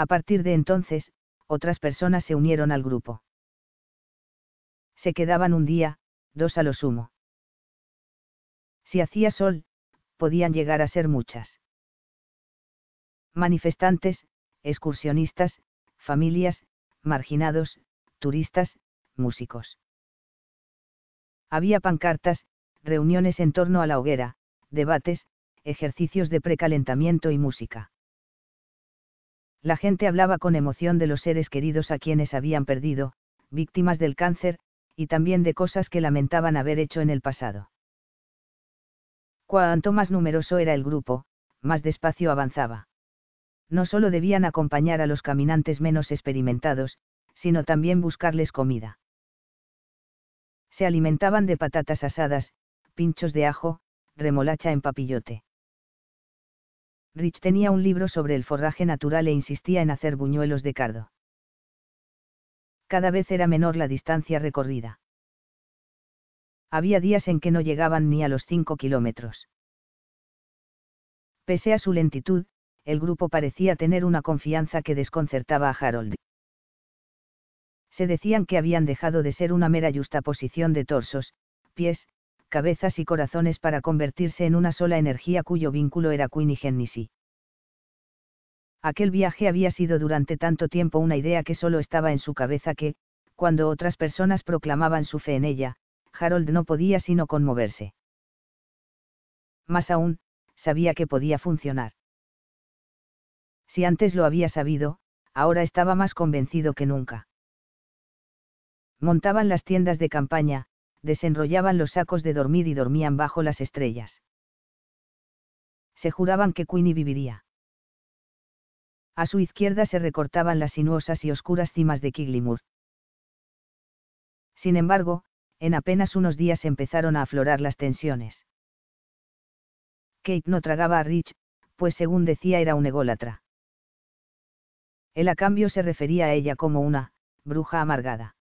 A partir de entonces, otras personas se unieron al grupo. Se quedaban un día, dos a lo sumo. Si hacía sol, podían llegar a ser muchas. Manifestantes, excursionistas, familias, marginados, turistas, músicos. Había pancartas, reuniones en torno a la hoguera, debates, ejercicios de precalentamiento y música. La gente hablaba con emoción de los seres queridos a quienes habían perdido, víctimas del cáncer, y también de cosas que lamentaban haber hecho en el pasado. Cuanto más numeroso era el grupo, más despacio avanzaba. No solo debían acompañar a los caminantes menos experimentados, sino también buscarles comida. Se alimentaban de patatas asadas, pinchos de ajo, remolacha en papillote. Rich tenía un libro sobre el forraje natural e insistía en hacer buñuelos de cardo. Cada vez era menor la distancia recorrida. Había días en que no llegaban ni a los cinco kilómetros. Pese a su lentitud, el grupo parecía tener una confianza que desconcertaba a Harold. Se decían que habían dejado de ser una mera justaposición de torsos, pies, cabezas y corazones para convertirse en una sola energía cuyo vínculo era Queen y. Aquel viaje había sido durante tanto tiempo una idea que solo estaba en su cabeza que, cuando otras personas proclamaban su fe en ella, Harold no podía sino conmoverse. Más aún, sabía que podía funcionar. Si antes lo había sabido, ahora estaba más convencido que nunca. Montaban las tiendas de campaña, desenrollaban los sacos de dormir y dormían bajo las estrellas. Se juraban que Queenie viviría. A su izquierda se recortaban las sinuosas y oscuras cimas de Kiglimur. Sin embargo, en apenas unos días empezaron a aflorar las tensiones. Kate no tragaba a Rich, pues según decía era un ególatra. Él a cambio se refería a ella como una, bruja amargada.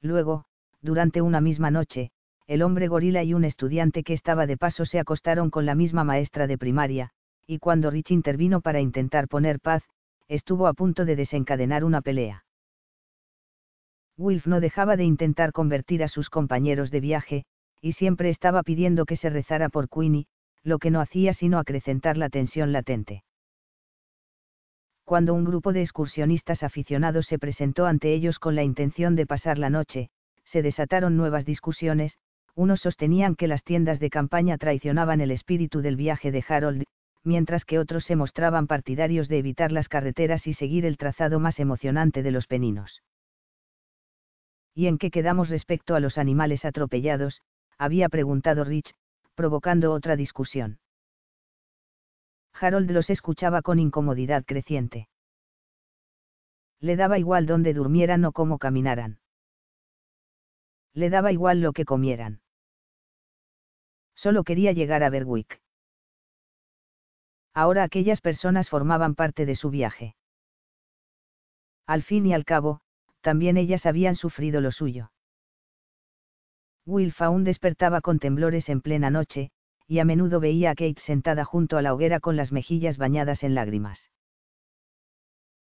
Luego, durante una misma noche, el hombre gorila y un estudiante que estaba de paso se acostaron con la misma maestra de primaria, y cuando Rich intervino para intentar poner paz, estuvo a punto de desencadenar una pelea. Wilf no dejaba de intentar convertir a sus compañeros de viaje, y siempre estaba pidiendo que se rezara por Queenie, lo que no hacía sino acrecentar la tensión latente. Cuando un grupo de excursionistas aficionados se presentó ante ellos con la intención de pasar la noche, se desataron nuevas discusiones, unos sostenían que las tiendas de campaña traicionaban el espíritu del viaje de Harold, mientras que otros se mostraban partidarios de evitar las carreteras y seguir el trazado más emocionante de los peninos. ¿Y en qué quedamos respecto a los animales atropellados? había preguntado Rich, provocando otra discusión. Harold los escuchaba con incomodidad creciente. Le daba igual dónde durmieran o cómo caminaran le daba igual lo que comieran. Solo quería llegar a Berwick. Ahora aquellas personas formaban parte de su viaje. Al fin y al cabo, también ellas habían sufrido lo suyo. Wilf aún despertaba con temblores en plena noche, y a menudo veía a Kate sentada junto a la hoguera con las mejillas bañadas en lágrimas.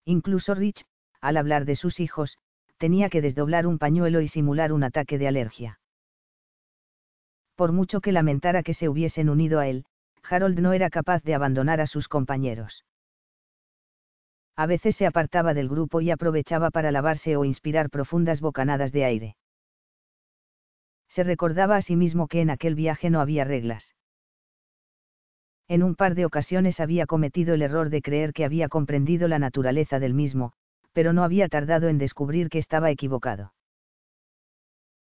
Incluso Rich, al hablar de sus hijos, tenía que desdoblar un pañuelo y simular un ataque de alergia. Por mucho que lamentara que se hubiesen unido a él, Harold no era capaz de abandonar a sus compañeros. A veces se apartaba del grupo y aprovechaba para lavarse o inspirar profundas bocanadas de aire. Se recordaba a sí mismo que en aquel viaje no había reglas. En un par de ocasiones había cometido el error de creer que había comprendido la naturaleza del mismo, pero no había tardado en descubrir que estaba equivocado.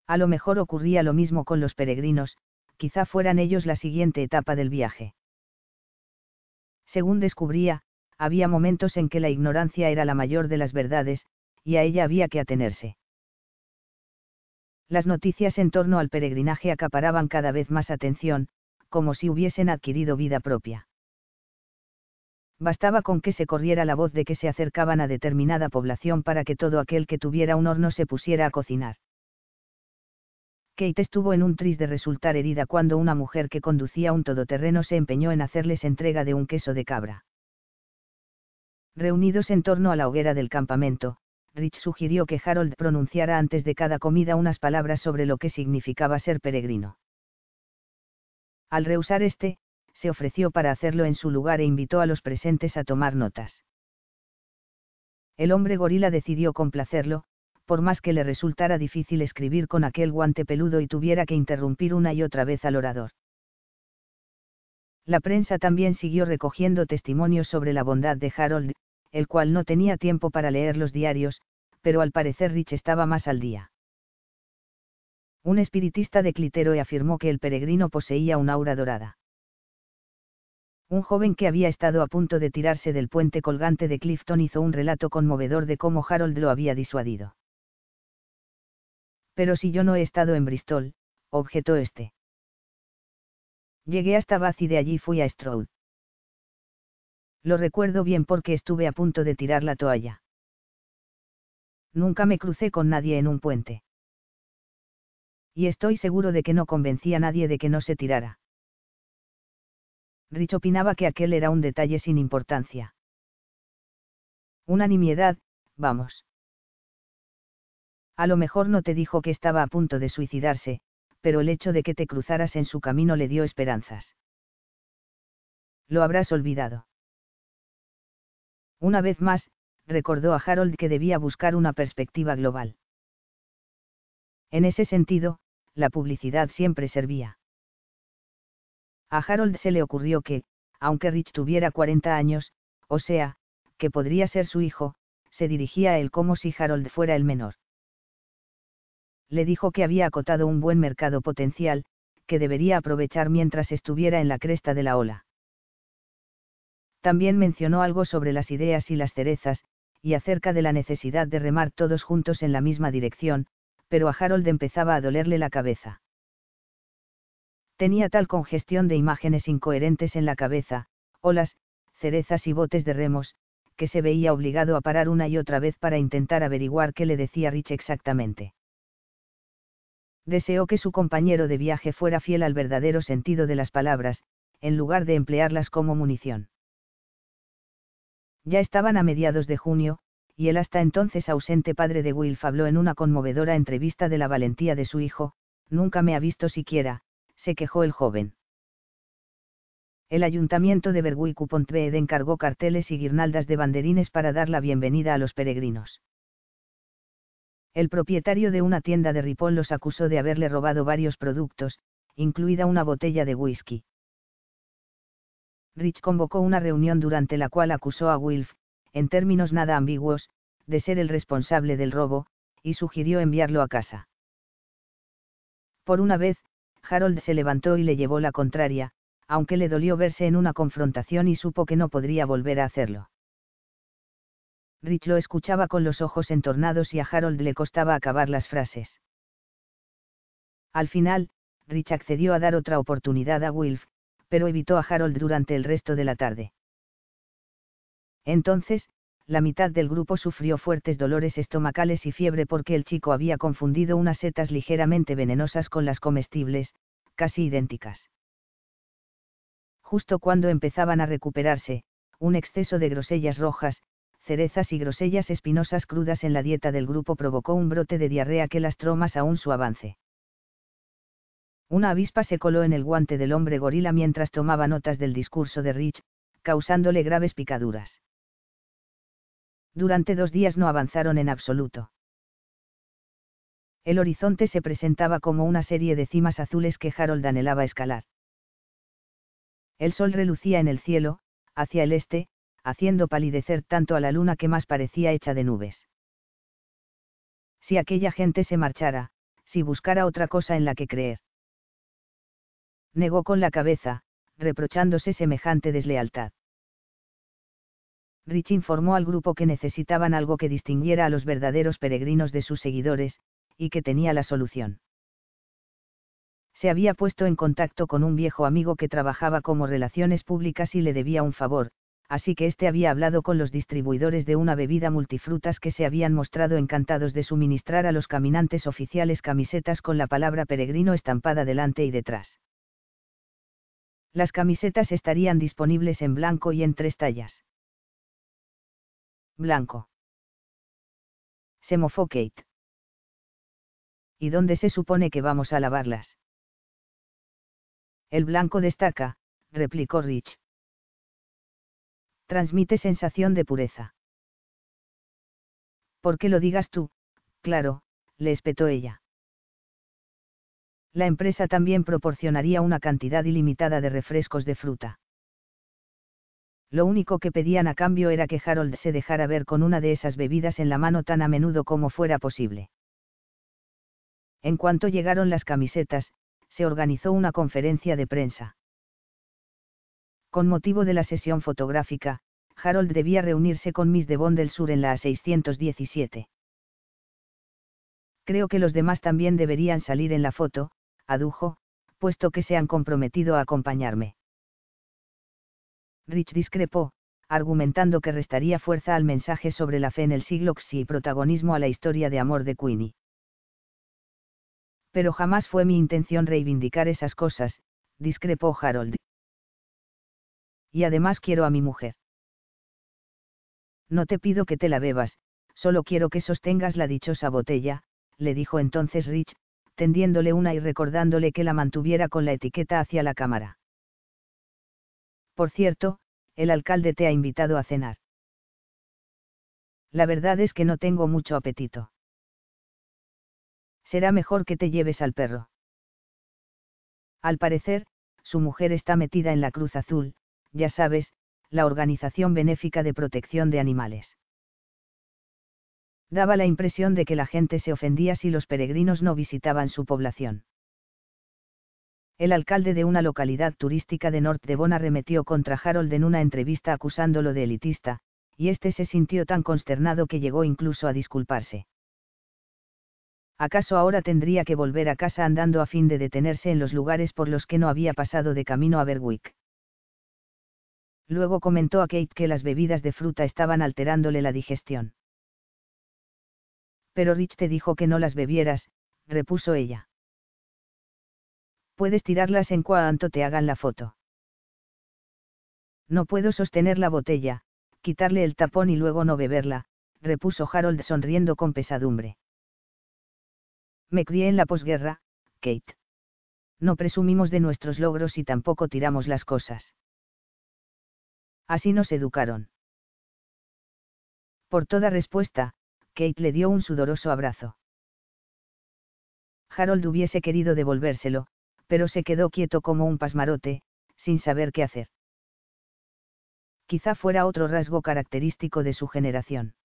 A lo mejor ocurría lo mismo con los peregrinos, quizá fueran ellos la siguiente etapa del viaje. Según descubría, había momentos en que la ignorancia era la mayor de las verdades, y a ella había que atenerse. Las noticias en torno al peregrinaje acaparaban cada vez más atención, como si hubiesen adquirido vida propia bastaba con que se corriera la voz de que se acercaban a determinada población para que todo aquel que tuviera un horno se pusiera a cocinar. Kate estuvo en un tris de resultar herida cuando una mujer que conducía un todoterreno se empeñó en hacerles entrega de un queso de cabra. Reunidos en torno a la hoguera del campamento, Rich sugirió que Harold pronunciara antes de cada comida unas palabras sobre lo que significaba ser peregrino. Al rehusar este, se ofreció para hacerlo en su lugar e invitó a los presentes a tomar notas. El hombre gorila decidió complacerlo, por más que le resultara difícil escribir con aquel guante peludo y tuviera que interrumpir una y otra vez al orador. La prensa también siguió recogiendo testimonios sobre la bondad de Harold, el cual no tenía tiempo para leer los diarios, pero al parecer Rich estaba más al día. Un espiritista de Cliteroe afirmó que el peregrino poseía un aura dorada. Un joven que había estado a punto de tirarse del puente colgante de Clifton hizo un relato conmovedor de cómo Harold lo había disuadido. Pero si yo no he estado en Bristol, objetó este. Llegué hasta Bath y de allí fui a Stroud. Lo recuerdo bien porque estuve a punto de tirar la toalla. Nunca me crucé con nadie en un puente. Y estoy seguro de que no convencí a nadie de que no se tirara. Rich opinaba que aquel era un detalle sin importancia. Una nimiedad, vamos. A lo mejor no te dijo que estaba a punto de suicidarse, pero el hecho de que te cruzaras en su camino le dio esperanzas. Lo habrás olvidado. Una vez más, recordó a Harold que debía buscar una perspectiva global. En ese sentido, la publicidad siempre servía. A Harold se le ocurrió que, aunque Rich tuviera 40 años, o sea, que podría ser su hijo, se dirigía a él como si Harold fuera el menor. Le dijo que había acotado un buen mercado potencial, que debería aprovechar mientras estuviera en la cresta de la ola. También mencionó algo sobre las ideas y las cerezas, y acerca de la necesidad de remar todos juntos en la misma dirección, pero a Harold empezaba a dolerle la cabeza. Tenía tal congestión de imágenes incoherentes en la cabeza, olas, cerezas y botes de remos, que se veía obligado a parar una y otra vez para intentar averiguar qué le decía Rich exactamente. Deseó que su compañero de viaje fuera fiel al verdadero sentido de las palabras, en lugar de emplearlas como munición. Ya estaban a mediados de junio, y el hasta entonces ausente padre de Wilf habló en una conmovedora entrevista de la valentía de su hijo, nunca me ha visto siquiera, se quejó el joven. El ayuntamiento de Berwick-upon-Tweed encargó carteles y guirnaldas de banderines para dar la bienvenida a los peregrinos. El propietario de una tienda de Ripoll los acusó de haberle robado varios productos, incluida una botella de whisky. Rich convocó una reunión durante la cual acusó a Wilf, en términos nada ambiguos, de ser el responsable del robo, y sugirió enviarlo a casa. Por una vez, Harold se levantó y le llevó la contraria, aunque le dolió verse en una confrontación y supo que no podría volver a hacerlo. Rich lo escuchaba con los ojos entornados y a Harold le costaba acabar las frases. Al final, Rich accedió a dar otra oportunidad a Wilf, pero evitó a Harold durante el resto de la tarde. Entonces, la mitad del grupo sufrió fuertes dolores estomacales y fiebre porque el chico había confundido unas setas ligeramente venenosas con las comestibles, casi idénticas. Justo cuando empezaban a recuperarse, un exceso de grosellas rojas, cerezas y grosellas espinosas crudas en la dieta del grupo provocó un brote de diarrea que lastró más aún su avance. Una avispa se coló en el guante del hombre gorila mientras tomaba notas del discurso de Rich, causándole graves picaduras durante dos días no avanzaron en absoluto. El horizonte se presentaba como una serie de cimas azules que Harold anhelaba escalar. El sol relucía en el cielo, hacia el este, haciendo palidecer tanto a la luna que más parecía hecha de nubes. Si aquella gente se marchara, si buscara otra cosa en la que creer. Negó con la cabeza, reprochándose semejante deslealtad. Rich informó al grupo que necesitaban algo que distinguiera a los verdaderos peregrinos de sus seguidores, y que tenía la solución. Se había puesto en contacto con un viejo amigo que trabajaba como relaciones públicas y le debía un favor, así que éste había hablado con los distribuidores de una bebida multifrutas que se habían mostrado encantados de suministrar a los caminantes oficiales camisetas con la palabra peregrino estampada delante y detrás. Las camisetas estarían disponibles en blanco y en tres tallas. Blanco. Se mofó Kate. ¿Y dónde se supone que vamos a lavarlas? El blanco destaca, replicó Rich. Transmite sensación de pureza. ¿Por qué lo digas tú? Claro, le espetó ella. La empresa también proporcionaría una cantidad ilimitada de refrescos de fruta. Lo único que pedían a cambio era que Harold se dejara ver con una de esas bebidas en la mano tan a menudo como fuera posible. En cuanto llegaron las camisetas, se organizó una conferencia de prensa. Con motivo de la sesión fotográfica, Harold debía reunirse con Miss de Bond del Sur en la A617. Creo que los demás también deberían salir en la foto, adujo, puesto que se han comprometido a acompañarme. Rich discrepó, argumentando que restaría fuerza al mensaje sobre la fe en el siglo XI y protagonismo a la historia de amor de Queenie pero jamás fue mi intención reivindicar esas cosas, discrepó Harold. Y además quiero a mi mujer. No te pido que te la bebas, solo quiero que sostengas la dichosa botella, le dijo entonces Rich, tendiéndole una y recordándole que la mantuviera con la etiqueta hacia la cámara. Por cierto, el alcalde te ha invitado a cenar. La verdad es que no tengo mucho apetito será mejor que te lleves al perro. Al parecer, su mujer está metida en la Cruz Azul, ya sabes, la organización benéfica de protección de animales. Daba la impresión de que la gente se ofendía si los peregrinos no visitaban su población. El alcalde de una localidad turística de North Devon arremetió contra Harold en una entrevista acusándolo de elitista, y este se sintió tan consternado que llegó incluso a disculparse. ¿acaso ahora tendría que volver a casa andando a fin de detenerse en los lugares por los que no había pasado de camino a Berwick? Luego comentó a Kate que las bebidas de fruta estaban alterándole la digestión. Pero Rich te dijo que no las bebieras, repuso ella. Puedes tirarlas en cuanto te hagan la foto. No puedo sostener la botella, quitarle el tapón y luego no beberla, repuso Harold sonriendo con pesadumbre. Me crié en la posguerra, Kate. No presumimos de nuestros logros y tampoco tiramos las cosas. Así nos educaron. Por toda respuesta, Kate le dio un sudoroso abrazo. Harold hubiese querido devolvérselo, pero se quedó quieto como un pasmarote, sin saber qué hacer. Quizá fuera otro rasgo característico de su generación.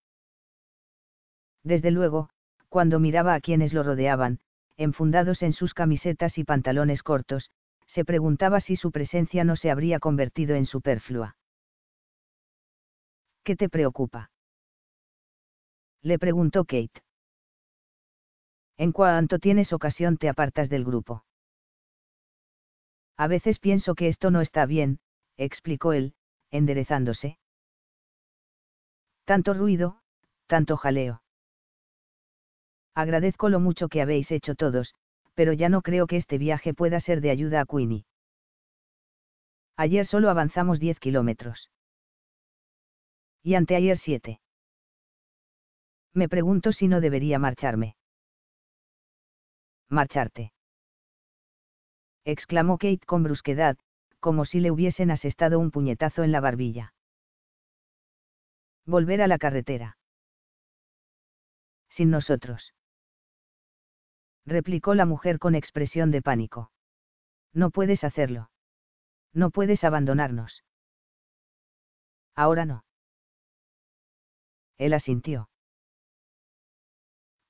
Desde luego, cuando miraba a quienes lo rodeaban, enfundados en sus camisetas y pantalones cortos, se preguntaba si su presencia no se habría convertido en superflua. ¿Qué te preocupa? Le preguntó Kate. En cuanto tienes ocasión te apartas del grupo. A veces pienso que esto no está bien, explicó él, enderezándose. Tanto ruido, tanto jaleo. Agradezco lo mucho que habéis hecho todos, pero ya no creo que este viaje pueda ser de ayuda a Queenie. Ayer solo avanzamos 10 kilómetros. Y anteayer 7. Me pregunto si no debería marcharme. Marcharte. Exclamó Kate con brusquedad, como si le hubiesen asestado un puñetazo en la barbilla. Volver a la carretera. Sin nosotros replicó la mujer con expresión de pánico. No puedes hacerlo. No puedes abandonarnos. Ahora no. Él asintió.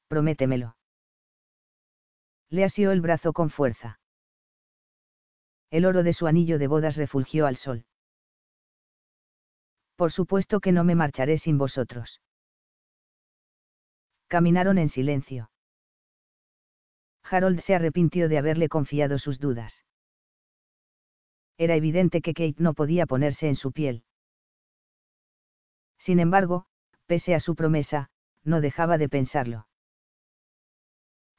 Prométemelo. Le asió el brazo con fuerza. El oro de su anillo de bodas refulgió al sol. Por supuesto que no me marcharé sin vosotros. Caminaron en silencio. Harold se arrepintió de haberle confiado sus dudas. Era evidente que Kate no podía ponerse en su piel. Sin embargo, pese a su promesa, no dejaba de pensarlo.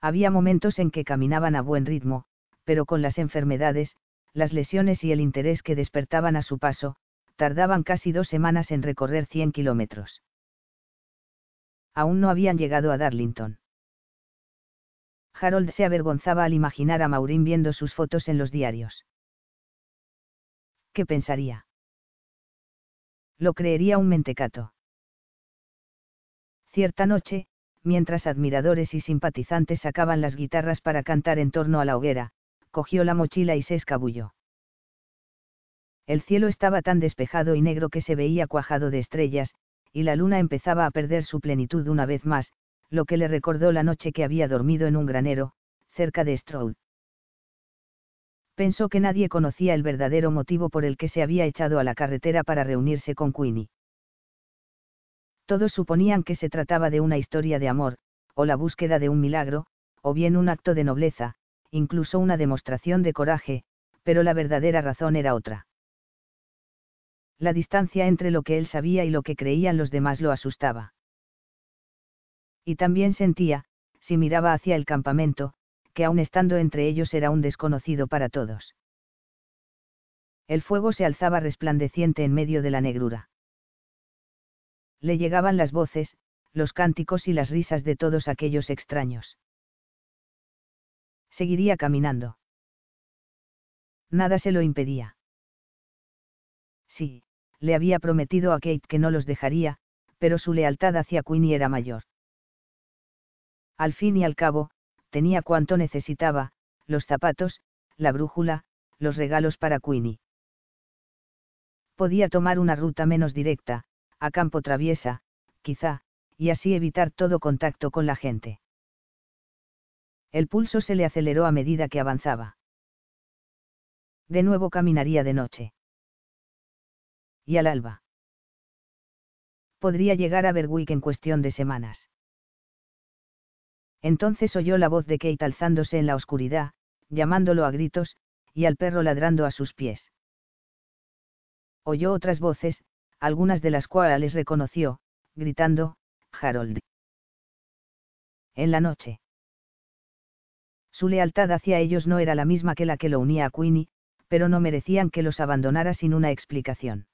Había momentos en que caminaban a buen ritmo, pero con las enfermedades, las lesiones y el interés que despertaban a su paso, tardaban casi dos semanas en recorrer 100 kilómetros. Aún no habían llegado a Darlington. Harold se avergonzaba al imaginar a Maureen viendo sus fotos en los diarios. ¿Qué pensaría? Lo creería un mentecato. Cierta noche, mientras admiradores y simpatizantes sacaban las guitarras para cantar en torno a la hoguera, cogió la mochila y se escabulló. El cielo estaba tan despejado y negro que se veía cuajado de estrellas, y la luna empezaba a perder su plenitud una vez más, lo que le recordó la noche que había dormido en un granero, cerca de Stroud. Pensó que nadie conocía el verdadero motivo por el que se había echado a la carretera para reunirse con Queenie. Todos suponían que se trataba de una historia de amor, o la búsqueda de un milagro, o bien un acto de nobleza, incluso una demostración de coraje, pero la verdadera razón era otra. La distancia entre lo que él sabía y lo que creían los demás lo asustaba. Y también sentía, si miraba hacia el campamento, que aun estando entre ellos era un desconocido para todos. El fuego se alzaba resplandeciente en medio de la negrura. Le llegaban las voces, los cánticos y las risas de todos aquellos extraños. Seguiría caminando. Nada se lo impedía. Sí, le había prometido a Kate que no los dejaría, pero su lealtad hacia Queenie era mayor. Al fin y al cabo, tenía cuanto necesitaba, los zapatos, la brújula, los regalos para Queenie. Podía tomar una ruta menos directa, a campo traviesa, quizá, y así evitar todo contacto con la gente. El pulso se le aceleró a medida que avanzaba. De nuevo caminaría de noche y al alba. Podría llegar a Berwick en cuestión de semanas. Entonces oyó la voz de Kate alzándose en la oscuridad, llamándolo a gritos, y al perro ladrando a sus pies. Oyó otras voces, algunas de las cuales reconoció, gritando, Harold. En la noche. Su lealtad hacia ellos no era la misma que la que lo unía a Queenie, pero no merecían que los abandonara sin una explicación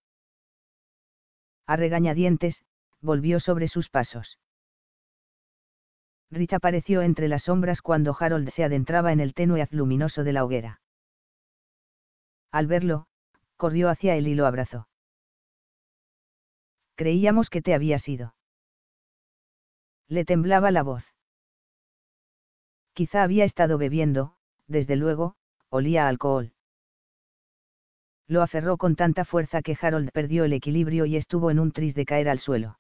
a regañadientes, volvió sobre sus pasos. Rich apareció entre las sombras cuando Harold se adentraba en el tenue haz luminoso de la hoguera. Al verlo, corrió hacia él y lo abrazó. Creíamos que te habías ido. Le temblaba la voz. Quizá había estado bebiendo, desde luego, olía alcohol lo aferró con tanta fuerza que Harold perdió el equilibrio y estuvo en un tris de caer al suelo.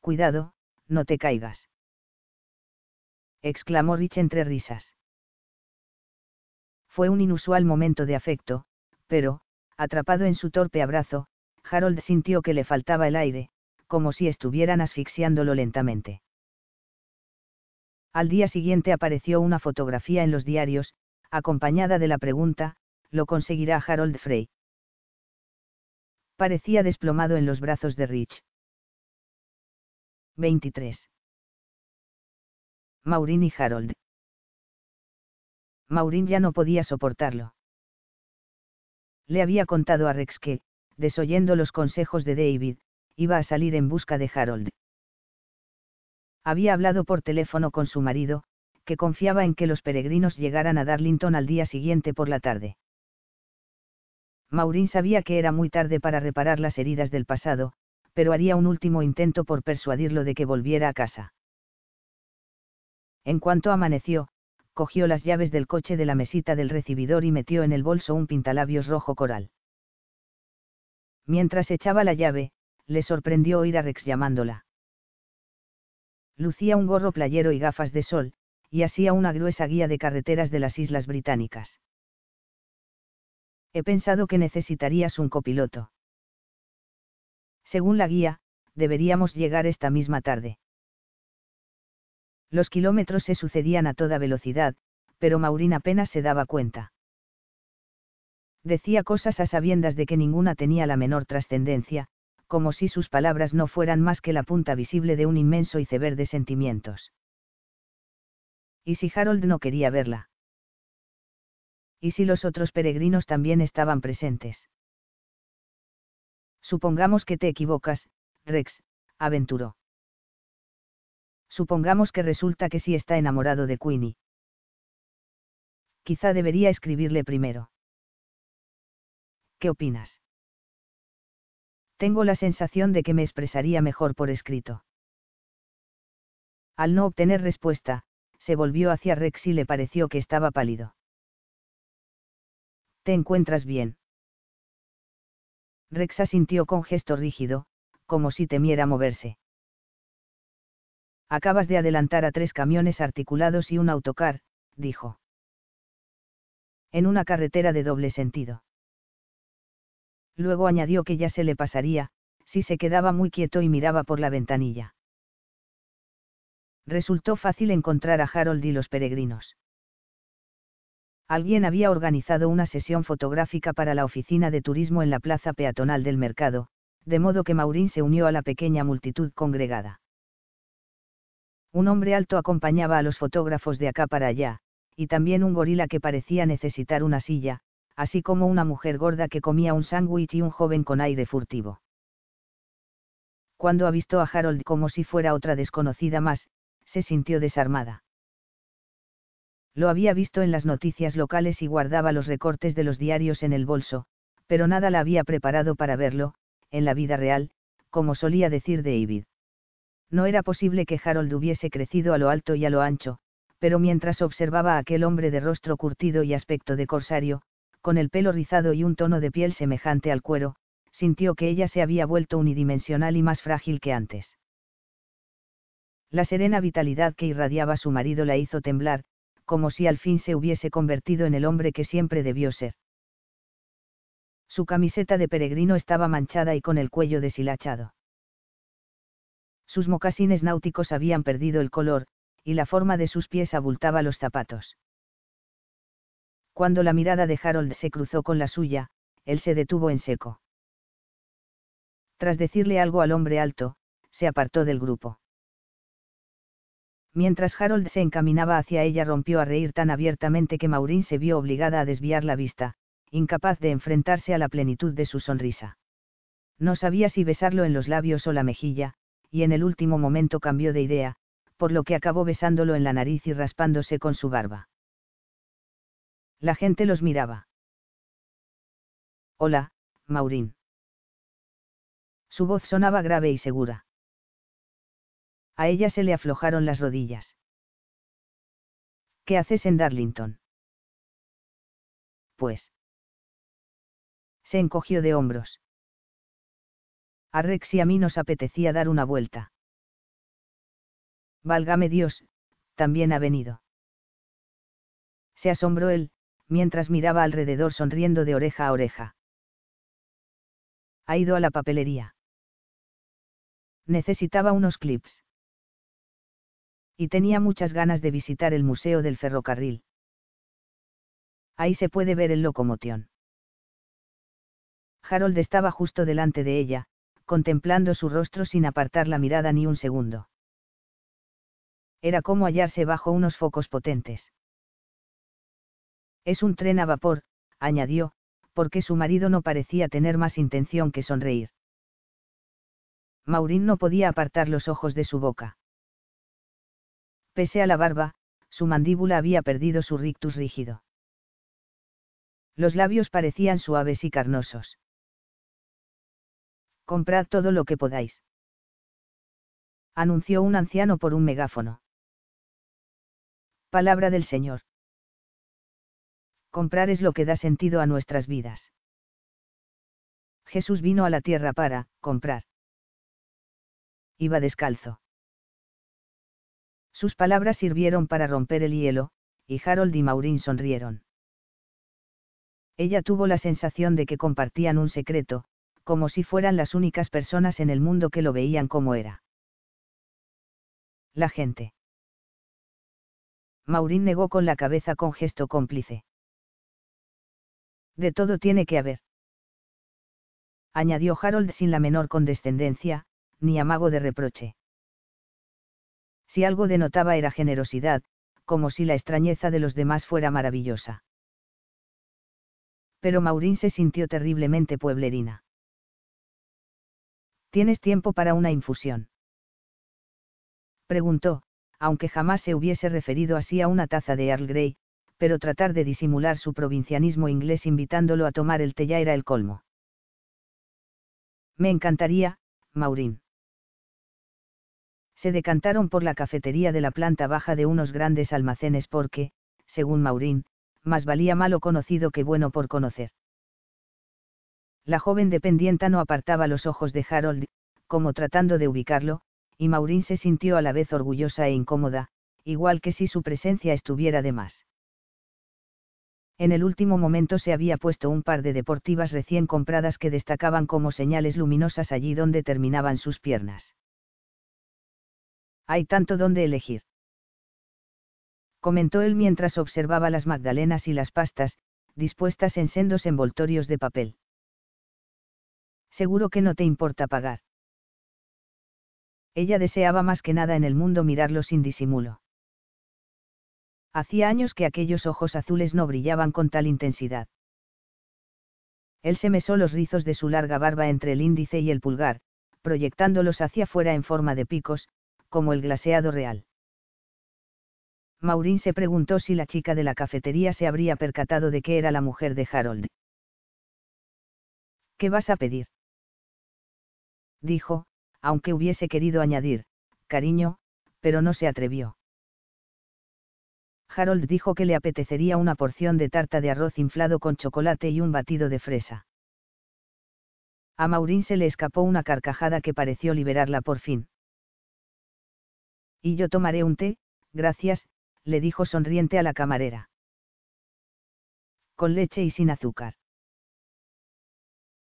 Cuidado, no te caigas. exclamó Rich entre risas. Fue un inusual momento de afecto, pero, atrapado en su torpe abrazo, Harold sintió que le faltaba el aire, como si estuvieran asfixiándolo lentamente. Al día siguiente apareció una fotografía en los diarios, acompañada de la pregunta, lo conseguirá Harold Frey. Parecía desplomado en los brazos de Rich. 23. Maureen y Harold. Maureen ya no podía soportarlo. Le había contado a Rex que, desoyendo los consejos de David, iba a salir en busca de Harold. Había hablado por teléfono con su marido, que confiaba en que los peregrinos llegaran a Darlington al día siguiente por la tarde. Maureen sabía que era muy tarde para reparar las heridas del pasado, pero haría un último intento por persuadirlo de que volviera a casa. En cuanto amaneció, cogió las llaves del coche de la mesita del recibidor y metió en el bolso un pintalabios rojo coral. Mientras echaba la llave, le sorprendió oír a Rex llamándola. Lucía un gorro playero y gafas de sol, y hacía una gruesa guía de carreteras de las Islas Británicas. He pensado que necesitarías un copiloto. Según la guía, deberíamos llegar esta misma tarde. Los kilómetros se sucedían a toda velocidad, pero Maurín apenas se daba cuenta. Decía cosas a sabiendas de que ninguna tenía la menor trascendencia, como si sus palabras no fueran más que la punta visible de un inmenso iceberg de sentimientos. ¿Y si Harold no quería verla? ¿Y si los otros peregrinos también estaban presentes? Supongamos que te equivocas, Rex, aventuró. Supongamos que resulta que sí está enamorado de Queenie. Quizá debería escribirle primero. ¿Qué opinas? Tengo la sensación de que me expresaría mejor por escrito. Al no obtener respuesta, se volvió hacia Rex y le pareció que estaba pálido. ¿Te encuentras bien? Rex asintió con gesto rígido, como si temiera moverse. Acabas de adelantar a tres camiones articulados y un autocar, dijo. En una carretera de doble sentido. Luego añadió que ya se le pasaría, si se quedaba muy quieto y miraba por la ventanilla. Resultó fácil encontrar a Harold y los peregrinos. Alguien había organizado una sesión fotográfica para la oficina de turismo en la plaza peatonal del mercado, de modo que Maurín se unió a la pequeña multitud congregada. Un hombre alto acompañaba a los fotógrafos de acá para allá, y también un gorila que parecía necesitar una silla, así como una mujer gorda que comía un sándwich y un joven con aire furtivo. Cuando avistó a Harold como si fuera otra desconocida más, se sintió desarmada. Lo había visto en las noticias locales y guardaba los recortes de los diarios en el bolso, pero nada la había preparado para verlo, en la vida real, como solía decir David. No era posible que Harold hubiese crecido a lo alto y a lo ancho, pero mientras observaba a aquel hombre de rostro curtido y aspecto de corsario, con el pelo rizado y un tono de piel semejante al cuero, sintió que ella se había vuelto unidimensional y más frágil que antes. La serena vitalidad que irradiaba su marido la hizo temblar, como si al fin se hubiese convertido en el hombre que siempre debió ser. Su camiseta de peregrino estaba manchada y con el cuello deshilachado. Sus mocasines náuticos habían perdido el color, y la forma de sus pies abultaba los zapatos. Cuando la mirada de Harold se cruzó con la suya, él se detuvo en seco. Tras decirle algo al hombre alto, se apartó del grupo. Mientras Harold se encaminaba hacia ella rompió a reír tan abiertamente que Maureen se vio obligada a desviar la vista, incapaz de enfrentarse a la plenitud de su sonrisa. No sabía si besarlo en los labios o la mejilla, y en el último momento cambió de idea, por lo que acabó besándolo en la nariz y raspándose con su barba. La gente los miraba. Hola, Maurín. Su voz sonaba grave y segura. A ella se le aflojaron las rodillas. ¿Qué haces en Darlington? Pues. Se encogió de hombros. A Rex y a mí nos apetecía dar una vuelta. Válgame Dios, también ha venido. Se asombró él, mientras miraba alrededor sonriendo de oreja a oreja. Ha ido a la papelería. Necesitaba unos clips. Y tenía muchas ganas de visitar el Museo del Ferrocarril. Ahí se puede ver el locomoción. Harold estaba justo delante de ella, contemplando su rostro sin apartar la mirada ni un segundo. Era como hallarse bajo unos focos potentes. Es un tren a vapor, añadió, porque su marido no parecía tener más intención que sonreír. Maurín no podía apartar los ojos de su boca. Pese a la barba, su mandíbula había perdido su rictus rígido. Los labios parecían suaves y carnosos. Comprad todo lo que podáis. Anunció un anciano por un megáfono. Palabra del Señor comprar es lo que da sentido a nuestras vidas. Jesús vino a la tierra para, comprar. Iba descalzo. Sus palabras sirvieron para romper el hielo, y Harold y Maureen sonrieron. Ella tuvo la sensación de que compartían un secreto, como si fueran las únicas personas en el mundo que lo veían como era. La gente. Maureen negó con la cabeza con gesto cómplice. De todo tiene que haber. Añadió Harold sin la menor condescendencia, ni amago de reproche. Si algo denotaba era generosidad, como si la extrañeza de los demás fuera maravillosa. Pero Maurín se sintió terriblemente pueblerina. ¿Tienes tiempo para una infusión? Preguntó, aunque jamás se hubiese referido así a una taza de Earl Grey, pero tratar de disimular su provincianismo inglés invitándolo a tomar el té ya era el colmo. Me encantaría, Maurín. Se decantaron por la cafetería de la planta baja de unos grandes almacenes porque, según Maurín, más valía malo conocido que bueno por conocer. La joven dependienta no apartaba los ojos de Harold, como tratando de ubicarlo, y Maurín se sintió a la vez orgullosa e incómoda, igual que si su presencia estuviera de más. En el último momento se había puesto un par de deportivas recién compradas que destacaban como señales luminosas allí donde terminaban sus piernas. Hay tanto donde elegir. Comentó él mientras observaba las magdalenas y las pastas, dispuestas en sendos envoltorios de papel. Seguro que no te importa pagar. Ella deseaba más que nada en el mundo mirarlo sin disimulo. Hacía años que aquellos ojos azules no brillaban con tal intensidad. Él se mesó los rizos de su larga barba entre el índice y el pulgar, proyectándolos hacia afuera en forma de picos, como el glaseado real. Maurín se preguntó si la chica de la cafetería se habría percatado de que era la mujer de Harold. ¿Qué vas a pedir? Dijo, aunque hubiese querido añadir, cariño, pero no se atrevió. Harold dijo que le apetecería una porción de tarta de arroz inflado con chocolate y un batido de fresa. A Maurín se le escapó una carcajada que pareció liberarla por fin. Y yo tomaré un té, gracias, le dijo sonriente a la camarera. Con leche y sin azúcar.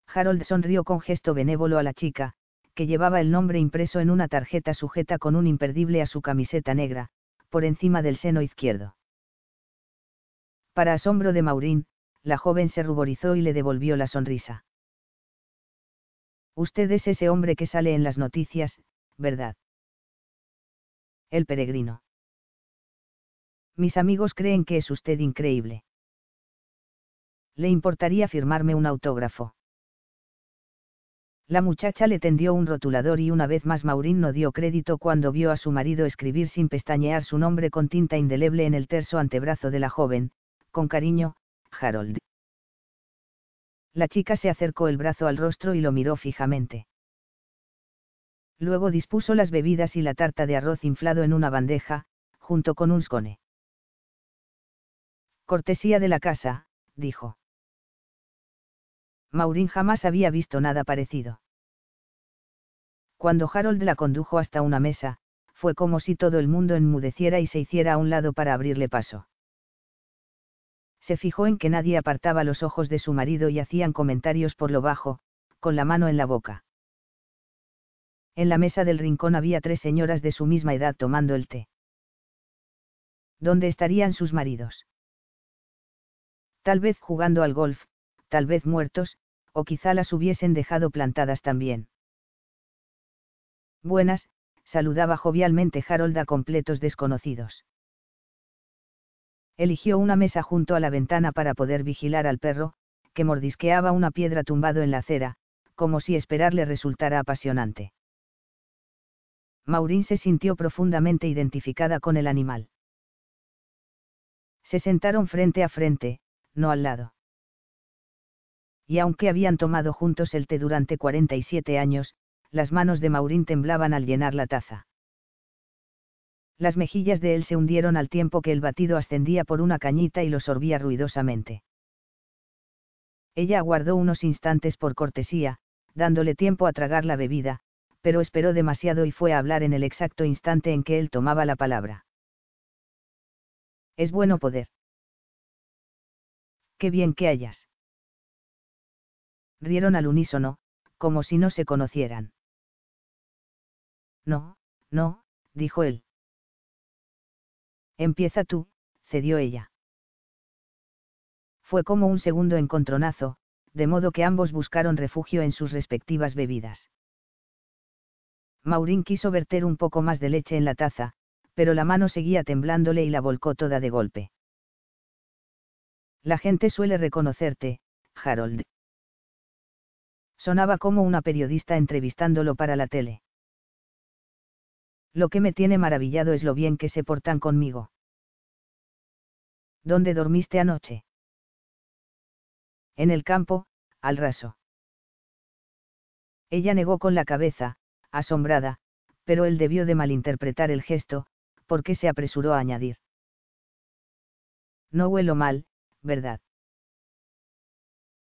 Harold sonrió con gesto benévolo a la chica, que llevaba el nombre impreso en una tarjeta sujeta con un imperdible a su camiseta negra, por encima del seno izquierdo. Para asombro de Maurín, la joven se ruborizó y le devolvió la sonrisa. Usted es ese hombre que sale en las noticias, ¿verdad? El peregrino. Mis amigos creen que es usted increíble. ¿Le importaría firmarme un autógrafo? La muchacha le tendió un rotulador y una vez más Maurín no dio crédito cuando vio a su marido escribir sin pestañear su nombre con tinta indeleble en el terso antebrazo de la joven, con cariño, Harold. La chica se acercó el brazo al rostro y lo miró fijamente. Luego dispuso las bebidas y la tarta de arroz inflado en una bandeja, junto con un scone. Cortesía de la casa, dijo. Maurín jamás había visto nada parecido. Cuando Harold la condujo hasta una mesa, fue como si todo el mundo enmudeciera y se hiciera a un lado para abrirle paso se fijó en que nadie apartaba los ojos de su marido y hacían comentarios por lo bajo, con la mano en la boca. En la mesa del rincón había tres señoras de su misma edad tomando el té. ¿Dónde estarían sus maridos? Tal vez jugando al golf, tal vez muertos, o quizá las hubiesen dejado plantadas también. Buenas, saludaba jovialmente Harold a completos desconocidos. Eligió una mesa junto a la ventana para poder vigilar al perro, que mordisqueaba una piedra tumbado en la acera, como si esperarle resultara apasionante. Maurín se sintió profundamente identificada con el animal. Se sentaron frente a frente, no al lado. Y aunque habían tomado juntos el té durante 47 años, las manos de Maurín temblaban al llenar la taza las mejillas de él se hundieron al tiempo que el batido ascendía por una cañita y lo sorbía ruidosamente. Ella aguardó unos instantes por cortesía, dándole tiempo a tragar la bebida, pero esperó demasiado y fue a hablar en el exacto instante en que él tomaba la palabra. Es bueno poder. Qué bien que hayas. Rieron al unísono, como si no se conocieran. No, no, dijo él. Empieza tú, cedió ella. Fue como un segundo encontronazo, de modo que ambos buscaron refugio en sus respectivas bebidas. Maurín quiso verter un poco más de leche en la taza, pero la mano seguía temblándole y la volcó toda de golpe. La gente suele reconocerte, Harold. Sonaba como una periodista entrevistándolo para la tele. Lo que me tiene maravillado es lo bien que se portan conmigo. ¿Dónde dormiste anoche? En el campo, al raso. Ella negó con la cabeza, asombrada, pero él debió de malinterpretar el gesto, porque se apresuró a añadir. No huelo mal, ¿verdad?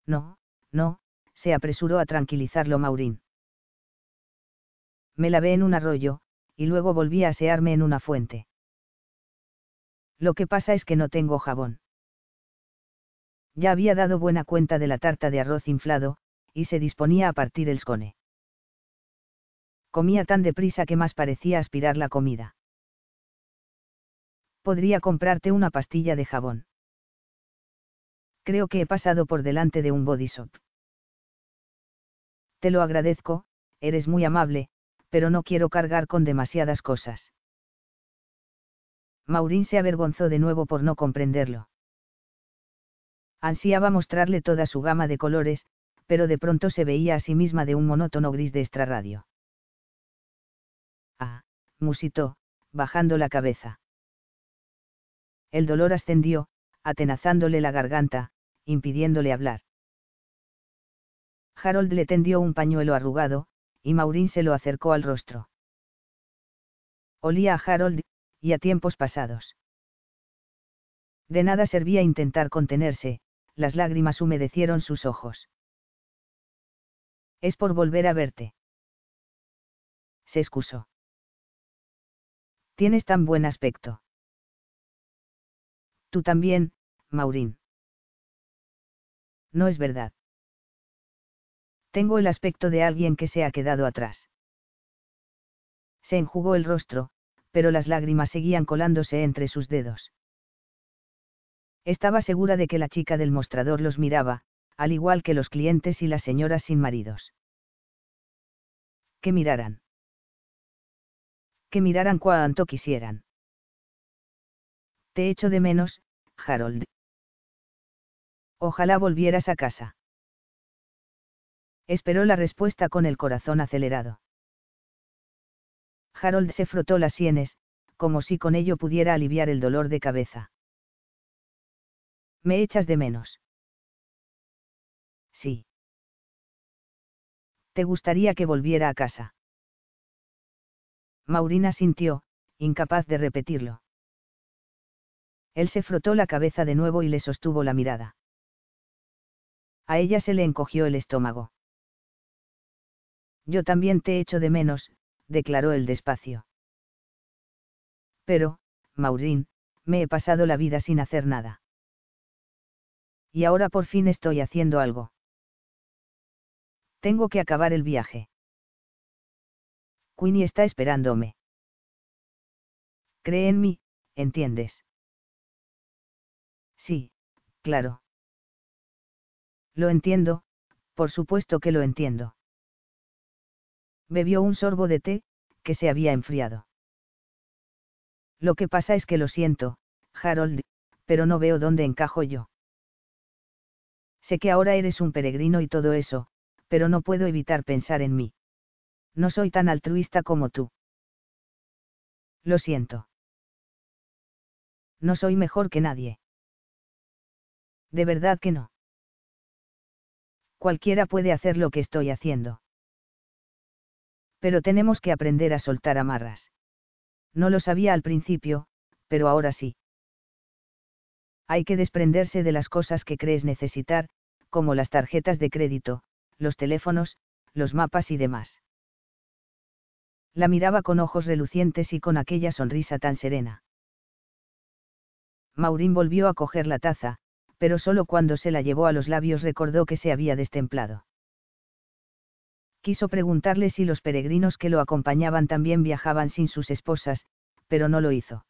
No, no, se apresuró a tranquilizarlo Maurín. Me lavé en un arroyo, y luego volví a asearme en una fuente. Lo que pasa es que no tengo jabón. Ya había dado buena cuenta de la tarta de arroz inflado, y se disponía a partir el scone. Comía tan deprisa que más parecía aspirar la comida. Podría comprarte una pastilla de jabón. Creo que he pasado por delante de un body shop. Te lo agradezco, eres muy amable, pero no quiero cargar con demasiadas cosas. Maurín se avergonzó de nuevo por no comprenderlo. Ansiaba mostrarle toda su gama de colores, pero de pronto se veía a sí misma de un monótono gris de extrarradio. Ah, musitó, bajando la cabeza. El dolor ascendió, atenazándole la garganta, impidiéndole hablar. Harold le tendió un pañuelo arrugado, y Maurín se lo acercó al rostro. Olía a Harold, y a tiempos pasados. De nada servía intentar contenerse, las lágrimas humedecieron sus ojos. Es por volver a verte. Se excusó. Tienes tan buen aspecto. Tú también, Maurín. No es verdad. Tengo el aspecto de alguien que se ha quedado atrás. Se enjugó el rostro, pero las lágrimas seguían colándose entre sus dedos. Estaba segura de que la chica del mostrador los miraba, al igual que los clientes y las señoras sin maridos. Que miraran. Que miraran cuanto quisieran. Te echo de menos, Harold. Ojalá volvieras a casa. Esperó la respuesta con el corazón acelerado. Harold se frotó las sienes, como si con ello pudiera aliviar el dolor de cabeza. ¿Me echas de menos? Sí. ¿Te gustaría que volviera a casa? Maurina sintió, incapaz de repetirlo. Él se frotó la cabeza de nuevo y le sostuvo la mirada. A ella se le encogió el estómago. Yo también te echo de menos, declaró él despacio. Pero, Maurín, me he pasado la vida sin hacer nada. Y ahora por fin estoy haciendo algo. Tengo que acabar el viaje. Queenie está esperándome. Cree en mí, ¿entiendes? Sí, claro. Lo entiendo, por supuesto que lo entiendo. Bebió un sorbo de té, que se había enfriado. Lo que pasa es que lo siento, Harold, pero no veo dónde encajo yo. Sé que ahora eres un peregrino y todo eso, pero no puedo evitar pensar en mí. No soy tan altruista como tú. Lo siento. No soy mejor que nadie. De verdad que no cualquiera puede hacer lo que estoy haciendo. Pero tenemos que aprender a soltar amarras. No lo sabía al principio, pero ahora sí. Hay que desprenderse de las cosas que crees necesitar, como las tarjetas de crédito, los teléfonos, los mapas y demás. La miraba con ojos relucientes y con aquella sonrisa tan serena. Maurín volvió a coger la taza, pero solo cuando se la llevó a los labios recordó que se había destemplado. Quiso preguntarle si los peregrinos que lo acompañaban también viajaban sin sus esposas, pero no lo hizo.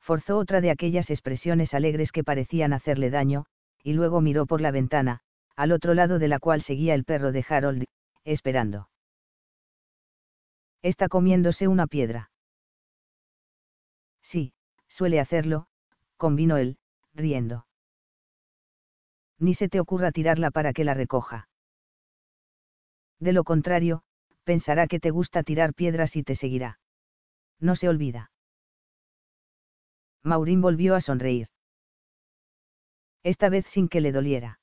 Forzó otra de aquellas expresiones alegres que parecían hacerle daño, y luego miró por la ventana, al otro lado de la cual seguía el perro de Harold, esperando. Está comiéndose una piedra. Sí, suele hacerlo, convino él, riendo. Ni se te ocurra tirarla para que la recoja. De lo contrario, pensará que te gusta tirar piedras y te seguirá. No se olvida. Maurín volvió a sonreír. Esta vez sin que le doliera.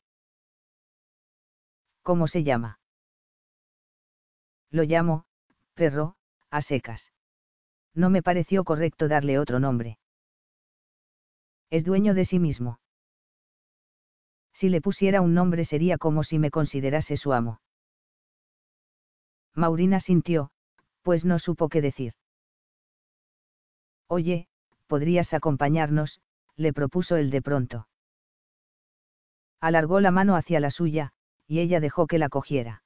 ¿Cómo se llama? Lo llamo, perro, a secas. No me pareció correcto darle otro nombre. Es dueño de sí mismo. Si le pusiera un nombre sería como si me considerase su amo. Maurina sintió, pues no supo qué decir. Oye, podrías acompañarnos, le propuso él de pronto. Alargó la mano hacia la suya, y ella dejó que la cogiera.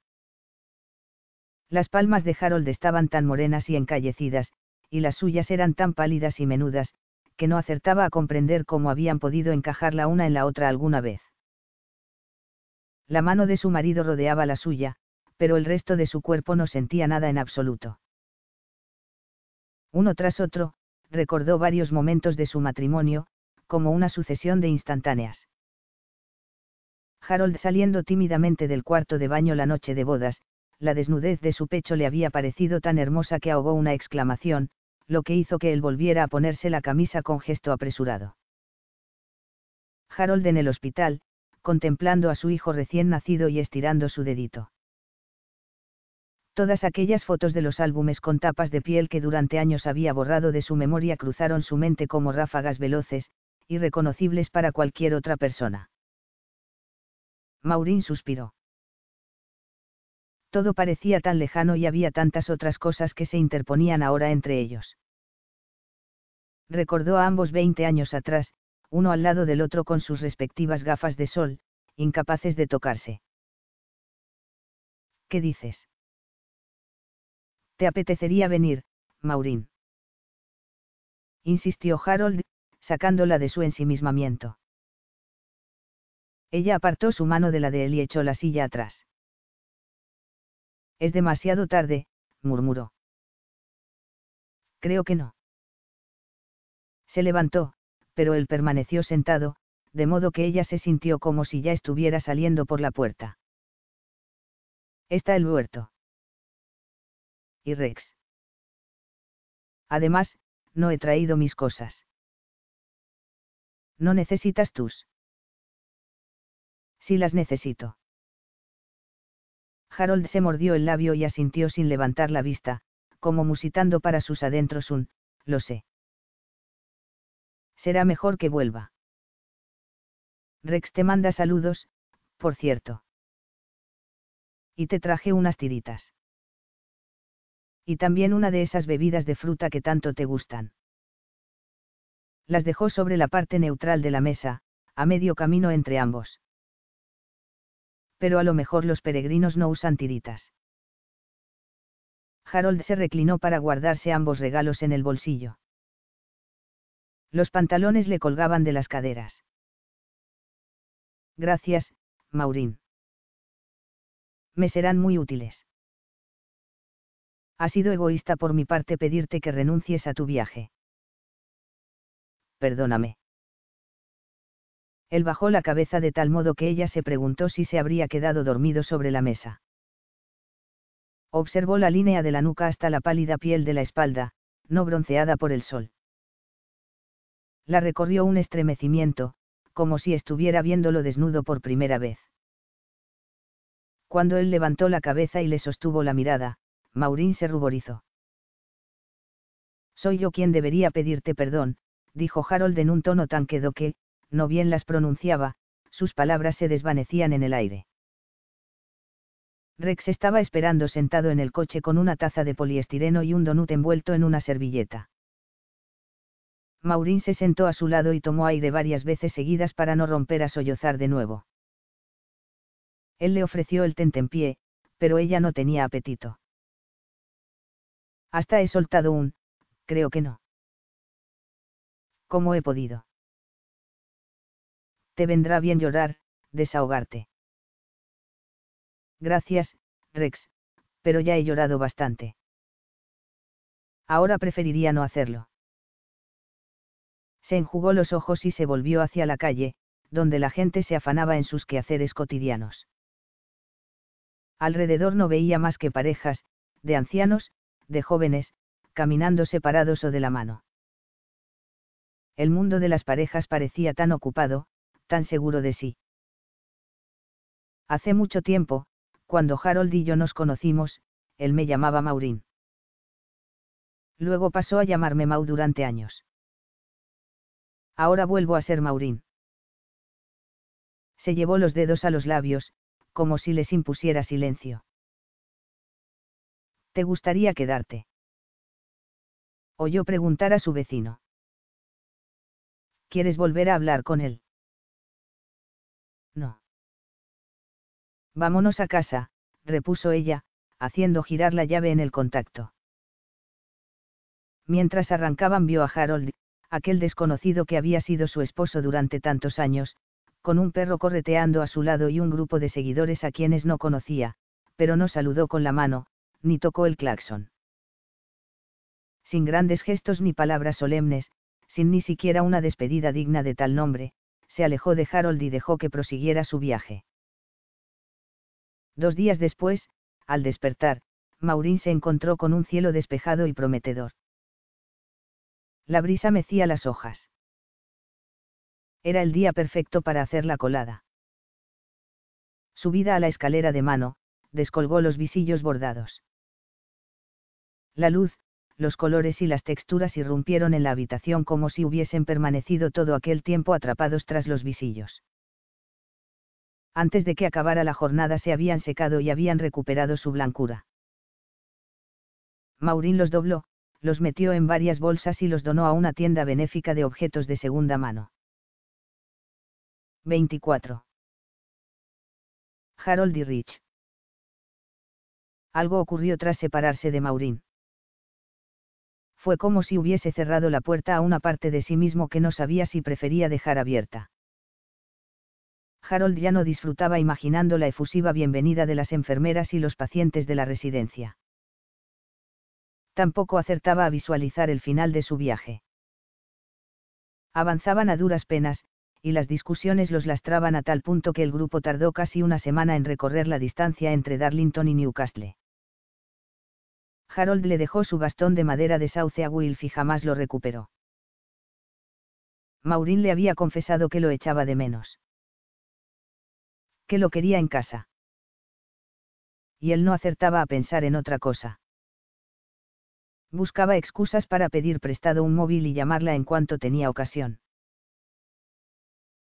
Las palmas de Harold estaban tan morenas y encallecidas, y las suyas eran tan pálidas y menudas, que no acertaba a comprender cómo habían podido encajar la una en la otra alguna vez. La mano de su marido rodeaba la suya, pero el resto de su cuerpo no sentía nada en absoluto. Uno tras otro, recordó varios momentos de su matrimonio, como una sucesión de instantáneas. Harold saliendo tímidamente del cuarto de baño la noche de bodas, la desnudez de su pecho le había parecido tan hermosa que ahogó una exclamación, lo que hizo que él volviera a ponerse la camisa con gesto apresurado. Harold en el hospital, contemplando a su hijo recién nacido y estirando su dedito. Todas aquellas fotos de los álbumes con tapas de piel que durante años había borrado de su memoria cruzaron su mente como ráfagas veloces, irreconocibles para cualquier otra persona. Maurín suspiró. Todo parecía tan lejano y había tantas otras cosas que se interponían ahora entre ellos. Recordó a ambos veinte años atrás, uno al lado del otro con sus respectivas gafas de sol, incapaces de tocarse. ¿Qué dices? ¿Te apetecería venir, Maurín? Insistió Harold, sacándola de su ensimismamiento. Ella apartó su mano de la de él y echó la silla atrás. Es demasiado tarde, murmuró. Creo que no. Se levantó, pero él permaneció sentado, de modo que ella se sintió como si ya estuviera saliendo por la puerta. Está el huerto. Y Rex. Además, no he traído mis cosas. No necesitas tus. Sí las necesito. Harold se mordió el labio y asintió sin levantar la vista, como musitando para sus adentros un, lo sé. Será mejor que vuelva. Rex te manda saludos, por cierto. Y te traje unas tiritas. Y también una de esas bebidas de fruta que tanto te gustan. Las dejó sobre la parte neutral de la mesa, a medio camino entre ambos pero a lo mejor los peregrinos no usan tiritas. Harold se reclinó para guardarse ambos regalos en el bolsillo. Los pantalones le colgaban de las caderas. Gracias, Maurín. Me serán muy útiles. Ha sido egoísta por mi parte pedirte que renuncies a tu viaje. Perdóname. Él bajó la cabeza de tal modo que ella se preguntó si se habría quedado dormido sobre la mesa. Observó la línea de la nuca hasta la pálida piel de la espalda, no bronceada por el sol. La recorrió un estremecimiento, como si estuviera viéndolo desnudo por primera vez. Cuando él levantó la cabeza y le sostuvo la mirada, Maurín se ruborizó. Soy yo quien debería pedirte perdón, dijo Harold en un tono tan quedo que, no bien las pronunciaba, sus palabras se desvanecían en el aire. Rex estaba esperando sentado en el coche con una taza de poliestireno y un donut envuelto en una servilleta. Maurín se sentó a su lado y tomó aire varias veces seguidas para no romper a sollozar de nuevo. Él le ofreció el tentempié, pero ella no tenía apetito. Hasta he soltado un, creo que no. ¿Cómo he podido? te vendrá bien llorar, desahogarte. Gracias, Rex, pero ya he llorado bastante. Ahora preferiría no hacerlo. Se enjugó los ojos y se volvió hacia la calle, donde la gente se afanaba en sus quehaceres cotidianos. Alrededor no veía más que parejas, de ancianos, de jóvenes, caminando separados o de la mano. El mundo de las parejas parecía tan ocupado, tan seguro de sí. Hace mucho tiempo, cuando Harold y yo nos conocimos, él me llamaba Maurín. Luego pasó a llamarme Mau durante años. Ahora vuelvo a ser Maurín. Se llevó los dedos a los labios, como si les impusiera silencio. ¿Te gustaría quedarte? Oyó preguntar a su vecino. ¿Quieres volver a hablar con él? No. Vámonos a casa, repuso ella, haciendo girar la llave en el contacto. Mientras arrancaban vio a Harold, aquel desconocido que había sido su esposo durante tantos años, con un perro correteando a su lado y un grupo de seguidores a quienes no conocía, pero no saludó con la mano, ni tocó el claxon. Sin grandes gestos ni palabras solemnes, sin ni siquiera una despedida digna de tal nombre, se alejó de Harold y dejó que prosiguiera su viaje. Dos días después, al despertar, Maurín se encontró con un cielo despejado y prometedor. La brisa mecía las hojas. Era el día perfecto para hacer la colada. Subida a la escalera de mano, descolgó los visillos bordados. La luz, los colores y las texturas irrumpieron en la habitación como si hubiesen permanecido todo aquel tiempo atrapados tras los visillos antes de que acabara la jornada se habían secado y habían recuperado su blancura. Maurín los dobló, los metió en varias bolsas y los donó a una tienda benéfica de objetos de segunda mano. 24. Harold y Rich. Algo ocurrió tras separarse de Maurín. Fue como si hubiese cerrado la puerta a una parte de sí mismo que no sabía si prefería dejar abierta. Harold ya no disfrutaba imaginando la efusiva bienvenida de las enfermeras y los pacientes de la residencia. Tampoco acertaba a visualizar el final de su viaje. Avanzaban a duras penas, y las discusiones los lastraban a tal punto que el grupo tardó casi una semana en recorrer la distancia entre Darlington y Newcastle. Harold le dejó su bastón de madera de sauce a Wilf y jamás lo recuperó. Maureen le había confesado que lo echaba de menos que lo quería en casa. Y él no acertaba a pensar en otra cosa. Buscaba excusas para pedir prestado un móvil y llamarla en cuanto tenía ocasión.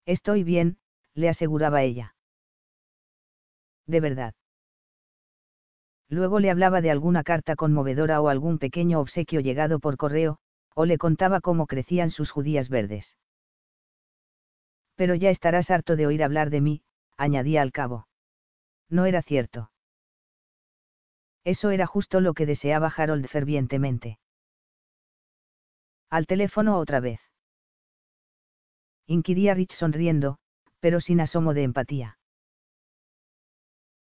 Estoy bien, le aseguraba ella. De verdad. Luego le hablaba de alguna carta conmovedora o algún pequeño obsequio llegado por correo, o le contaba cómo crecían sus judías verdes. Pero ya estarás harto de oír hablar de mí, añadía al cabo. No era cierto. Eso era justo lo que deseaba Harold fervientemente. Al teléfono otra vez. Inquiría Rich sonriendo, pero sin asomo de empatía.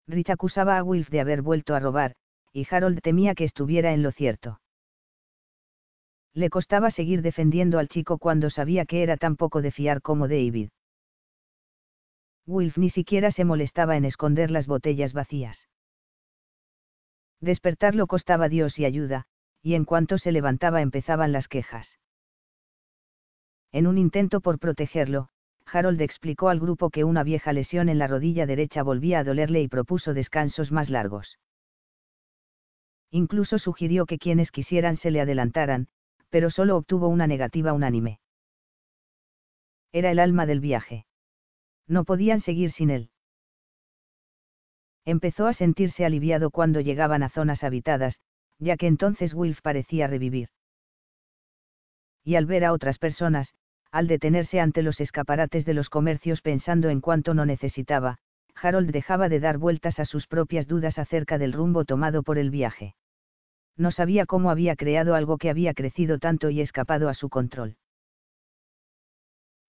Rich acusaba a Wilf de haber vuelto a robar, y Harold temía que estuviera en lo cierto. Le costaba seguir defendiendo al chico cuando sabía que era tan poco de fiar como David. Wilf ni siquiera se molestaba en esconder las botellas vacías. Despertarlo costaba Dios y ayuda, y en cuanto se levantaba empezaban las quejas. En un intento por protegerlo, Harold explicó al grupo que una vieja lesión en la rodilla derecha volvía a dolerle y propuso descansos más largos. Incluso sugirió que quienes quisieran se le adelantaran, pero solo obtuvo una negativa unánime. Era el alma del viaje no podían seguir sin él. Empezó a sentirse aliviado cuando llegaban a zonas habitadas, ya que entonces Wilf parecía revivir. Y al ver a otras personas, al detenerse ante los escaparates de los comercios pensando en cuánto no necesitaba, Harold dejaba de dar vueltas a sus propias dudas acerca del rumbo tomado por el viaje. No sabía cómo había creado algo que había crecido tanto y escapado a su control.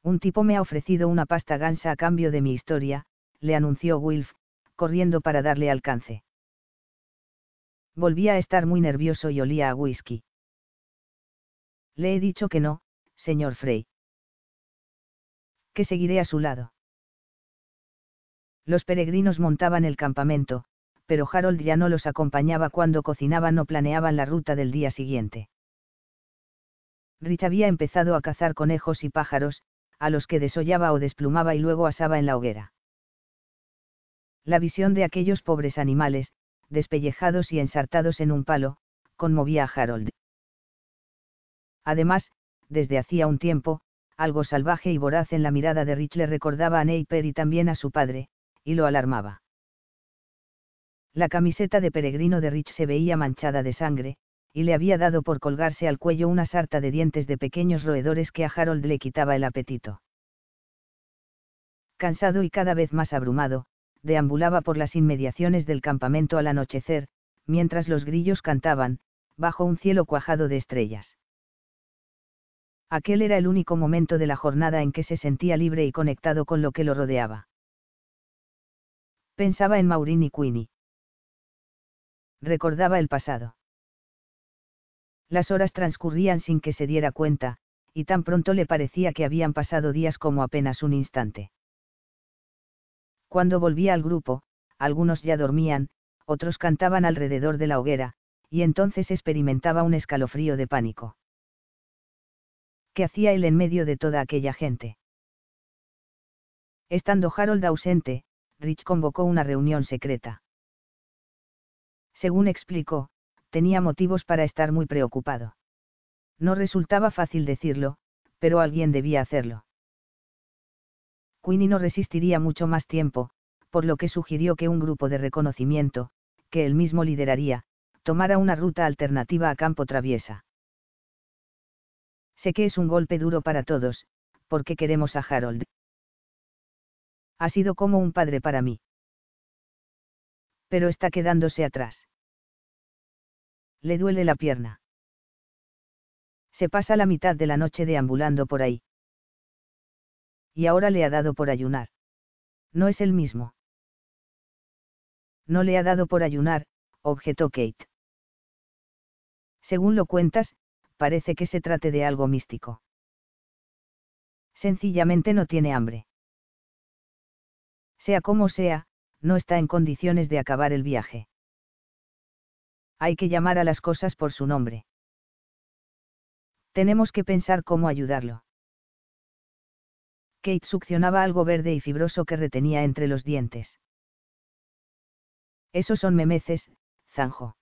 Un tipo me ha ofrecido una pasta gansa a cambio de mi historia, le anunció Wilf, corriendo para darle alcance. Volvía a estar muy nervioso y olía a whisky. Le he dicho que no, señor Frey. Que seguiré a su lado. Los peregrinos montaban el campamento, pero Harold ya no los acompañaba cuando cocinaban o planeaban la ruta del día siguiente. Rich había empezado a cazar conejos y pájaros, a los que desollaba o desplumaba y luego asaba en la hoguera. La visión de aquellos pobres animales, despellejados y ensartados en un palo, conmovía a Harold. Además, desde hacía un tiempo, algo salvaje y voraz en la mirada de Rich le recordaba a Neiper y también a su padre, y lo alarmaba. La camiseta de peregrino de Rich se veía manchada de sangre, y le había dado por colgarse al cuello una sarta de dientes de pequeños roedores que a Harold le quitaba el apetito. Cansado y cada vez más abrumado, deambulaba por las inmediaciones del campamento al anochecer, mientras los grillos cantaban, bajo un cielo cuajado de estrellas. Aquel era el único momento de la jornada en que se sentía libre y conectado con lo que lo rodeaba. Pensaba en Maureen y Queenie. Recordaba el pasado. Las horas transcurrían sin que se diera cuenta, y tan pronto le parecía que habían pasado días como apenas un instante. Cuando volvía al grupo, algunos ya dormían, otros cantaban alrededor de la hoguera, y entonces experimentaba un escalofrío de pánico. ¿Qué hacía él en medio de toda aquella gente? Estando Harold ausente, Rich convocó una reunión secreta. Según explicó, tenía motivos para estar muy preocupado. No resultaba fácil decirlo, pero alguien debía hacerlo. Queenie no resistiría mucho más tiempo, por lo que sugirió que un grupo de reconocimiento, que él mismo lideraría, tomara una ruta alternativa a campo traviesa. Sé que es un golpe duro para todos, porque queremos a Harold. Ha sido como un padre para mí. Pero está quedándose atrás. Le duele la pierna. Se pasa la mitad de la noche deambulando por ahí. Y ahora le ha dado por ayunar. No es el mismo. No le ha dado por ayunar, objetó Kate. Según lo cuentas, parece que se trate de algo místico. Sencillamente no tiene hambre. Sea como sea, no está en condiciones de acabar el viaje. Hay que llamar a las cosas por su nombre. Tenemos que pensar cómo ayudarlo. Kate succionaba algo verde y fibroso que retenía entre los dientes. Esos son memeces, zanjo.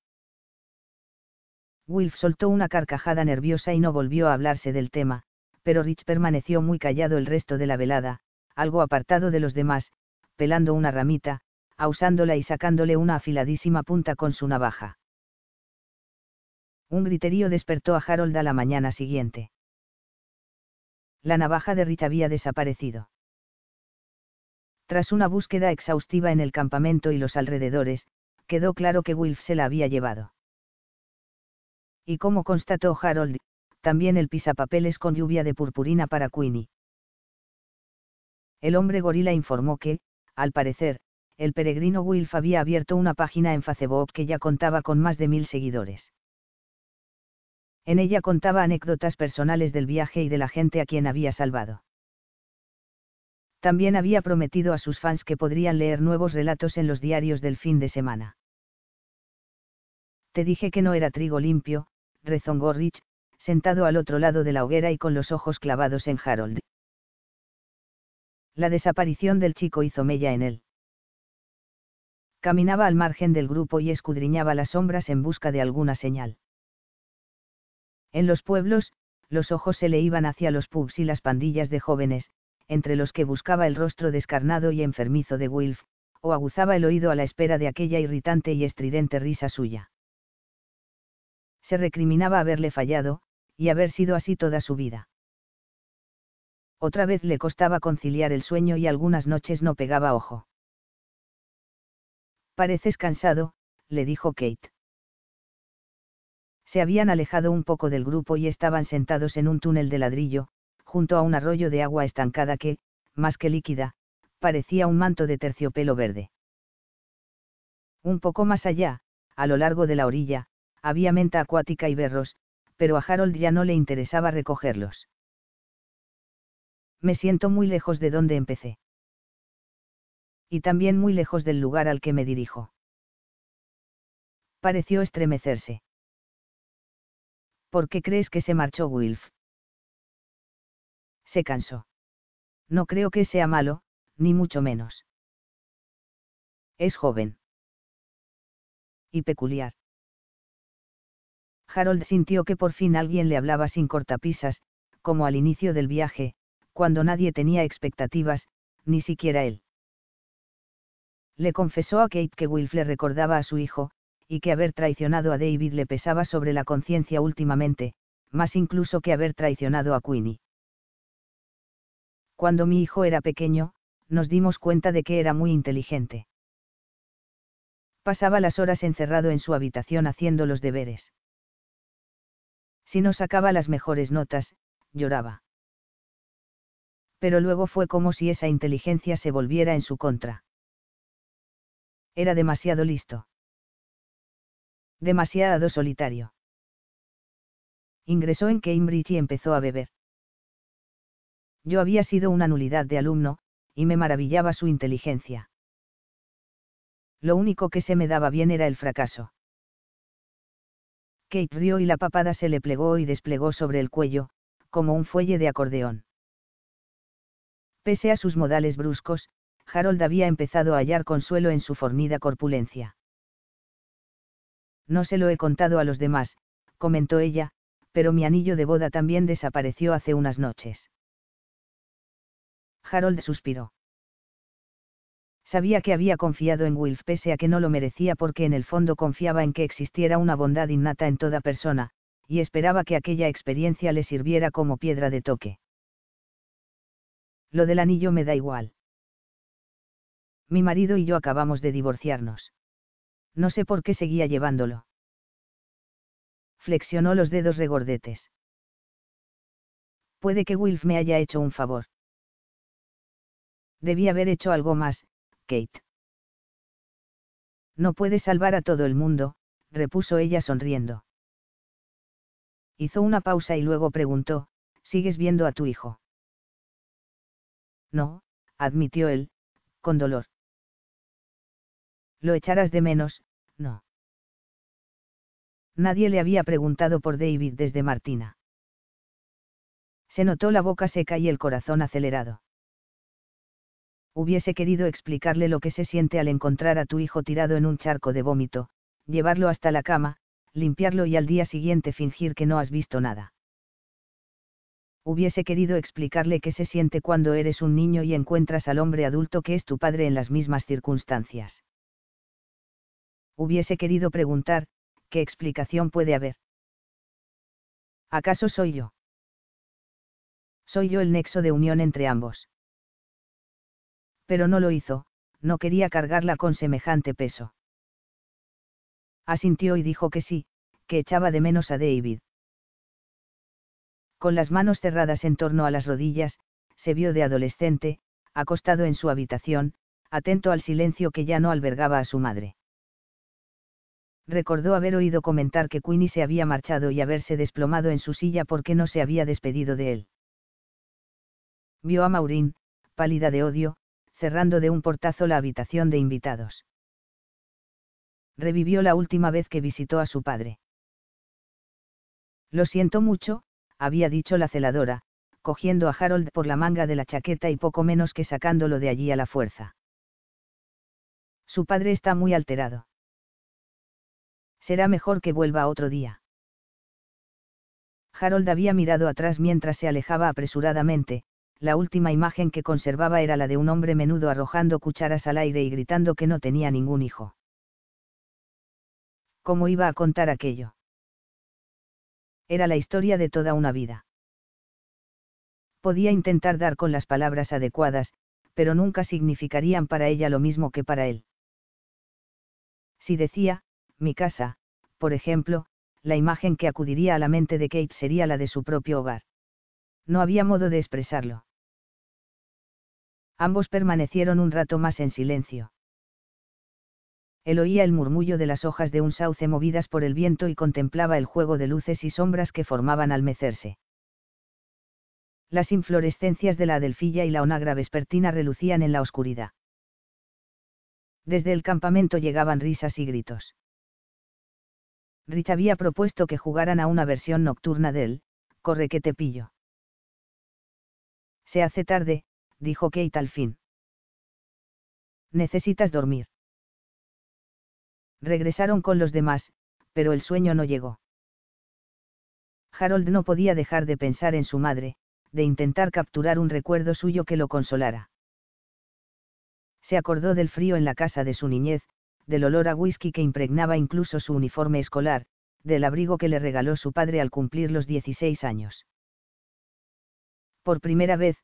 Wilf soltó una carcajada nerviosa y no volvió a hablarse del tema, pero Rich permaneció muy callado el resto de la velada, algo apartado de los demás, pelando una ramita, ausándola y sacándole una afiladísima punta con su navaja. Un griterío despertó a Harold a la mañana siguiente. La navaja de Rich había desaparecido. Tras una búsqueda exhaustiva en el campamento y los alrededores, quedó claro que Wilf se la había llevado. Y como constató Harold, también el pisapapeles con lluvia de purpurina para Queenie. El hombre gorila informó que, al parecer, el peregrino Wilf había abierto una página en Facebook que ya contaba con más de mil seguidores. En ella contaba anécdotas personales del viaje y de la gente a quien había salvado. También había prometido a sus fans que podrían leer nuevos relatos en los diarios del fin de semana. Te dije que no era trigo limpio, rezongó Rich, sentado al otro lado de la hoguera y con los ojos clavados en Harold. La desaparición del chico hizo mella en él. Caminaba al margen del grupo y escudriñaba las sombras en busca de alguna señal. En los pueblos, los ojos se le iban hacia los pubs y las pandillas de jóvenes, entre los que buscaba el rostro descarnado y enfermizo de Wilf, o aguzaba el oído a la espera de aquella irritante y estridente risa suya. Se recriminaba haberle fallado, y haber sido así toda su vida. Otra vez le costaba conciliar el sueño y algunas noches no pegaba ojo. Pareces cansado, le dijo Kate se habían alejado un poco del grupo y estaban sentados en un túnel de ladrillo, junto a un arroyo de agua estancada que, más que líquida, parecía un manto de terciopelo verde. Un poco más allá, a lo largo de la orilla, había menta acuática y berros, pero a Harold ya no le interesaba recogerlos. Me siento muy lejos de donde empecé. Y también muy lejos del lugar al que me dirijo. pareció estremecerse. ¿Por qué crees que se marchó Wilf? Se cansó. No creo que sea malo, ni mucho menos. Es joven. Y peculiar. Harold sintió que por fin alguien le hablaba sin cortapisas, como al inicio del viaje, cuando nadie tenía expectativas, ni siquiera él. Le confesó a Kate que Wilf le recordaba a su hijo, y que haber traicionado a David le pesaba sobre la conciencia últimamente, más incluso que haber traicionado a Queenie. Cuando mi hijo era pequeño, nos dimos cuenta de que era muy inteligente. Pasaba las horas encerrado en su habitación haciendo los deberes. Si no sacaba las mejores notas, lloraba. Pero luego fue como si esa inteligencia se volviera en su contra. Era demasiado listo. Demasiado solitario. Ingresó en Cambridge y empezó a beber. Yo había sido una nulidad de alumno, y me maravillaba su inteligencia. Lo único que se me daba bien era el fracaso. Kate rió y la papada se le plegó y desplegó sobre el cuello, como un fuelle de acordeón. Pese a sus modales bruscos, Harold había empezado a hallar consuelo en su fornida corpulencia. No se lo he contado a los demás, comentó ella, pero mi anillo de boda también desapareció hace unas noches. Harold suspiró. Sabía que había confiado en Wilf pese a que no lo merecía porque en el fondo confiaba en que existiera una bondad innata en toda persona, y esperaba que aquella experiencia le sirviera como piedra de toque. Lo del anillo me da igual. Mi marido y yo acabamos de divorciarnos. No sé por qué seguía llevándolo. Flexionó los dedos regordetes. Puede que Wilf me haya hecho un favor. Debí haber hecho algo más, Kate. No puedes salvar a todo el mundo, repuso ella sonriendo. Hizo una pausa y luego preguntó, ¿sigues viendo a tu hijo? No, admitió él, con dolor. Lo echarás de menos, no. Nadie le había preguntado por David desde Martina. Se notó la boca seca y el corazón acelerado hubiese querido explicarle lo que se siente al encontrar a tu hijo tirado en un charco de vómito, llevarlo hasta la cama, limpiarlo y al día siguiente fingir que no has visto nada. Hubiese querido explicarle qué se siente cuando eres un niño y encuentras al hombre adulto que es tu padre en las mismas circunstancias. Hubiese querido preguntar, ¿qué explicación puede haber? ¿Acaso soy yo? Soy yo el nexo de unión entre ambos pero no lo hizo, no quería cargarla con semejante peso. Asintió y dijo que sí, que echaba de menos a David. Con las manos cerradas en torno a las rodillas, se vio de adolescente, acostado en su habitación, atento al silencio que ya no albergaba a su madre. Recordó haber oído comentar que Queenie se había marchado y haberse desplomado en su silla porque no se había despedido de él. Vio a Maureen, pálida de odio, cerrando de un portazo la habitación de invitados. Revivió la última vez que visitó a su padre. Lo siento mucho, había dicho la celadora, cogiendo a Harold por la manga de la chaqueta y poco menos que sacándolo de allí a la fuerza. Su padre está muy alterado. Será mejor que vuelva otro día. Harold había mirado atrás mientras se alejaba apresuradamente, la última imagen que conservaba era la de un hombre menudo arrojando cucharas al aire y gritando que no tenía ningún hijo. ¿Cómo iba a contar aquello? Era la historia de toda una vida. Podía intentar dar con las palabras adecuadas, pero nunca significarían para ella lo mismo que para él. Si decía, mi casa, por ejemplo, la imagen que acudiría a la mente de Kate sería la de su propio hogar. No había modo de expresarlo. Ambos permanecieron un rato más en silencio. Él oía el murmullo de las hojas de un sauce movidas por el viento y contemplaba el juego de luces y sombras que formaban al mecerse. Las inflorescencias de la adelfilla y la onagra vespertina relucían en la oscuridad. Desde el campamento llegaban risas y gritos. Rich había propuesto que jugaran a una versión nocturna del, corre que te pillo. Se hace tarde, dijo Kate al fin. Necesitas dormir. Regresaron con los demás, pero el sueño no llegó. Harold no podía dejar de pensar en su madre, de intentar capturar un recuerdo suyo que lo consolara. Se acordó del frío en la casa de su niñez, del olor a whisky que impregnaba incluso su uniforme escolar, del abrigo que le regaló su padre al cumplir los 16 años. Por primera vez,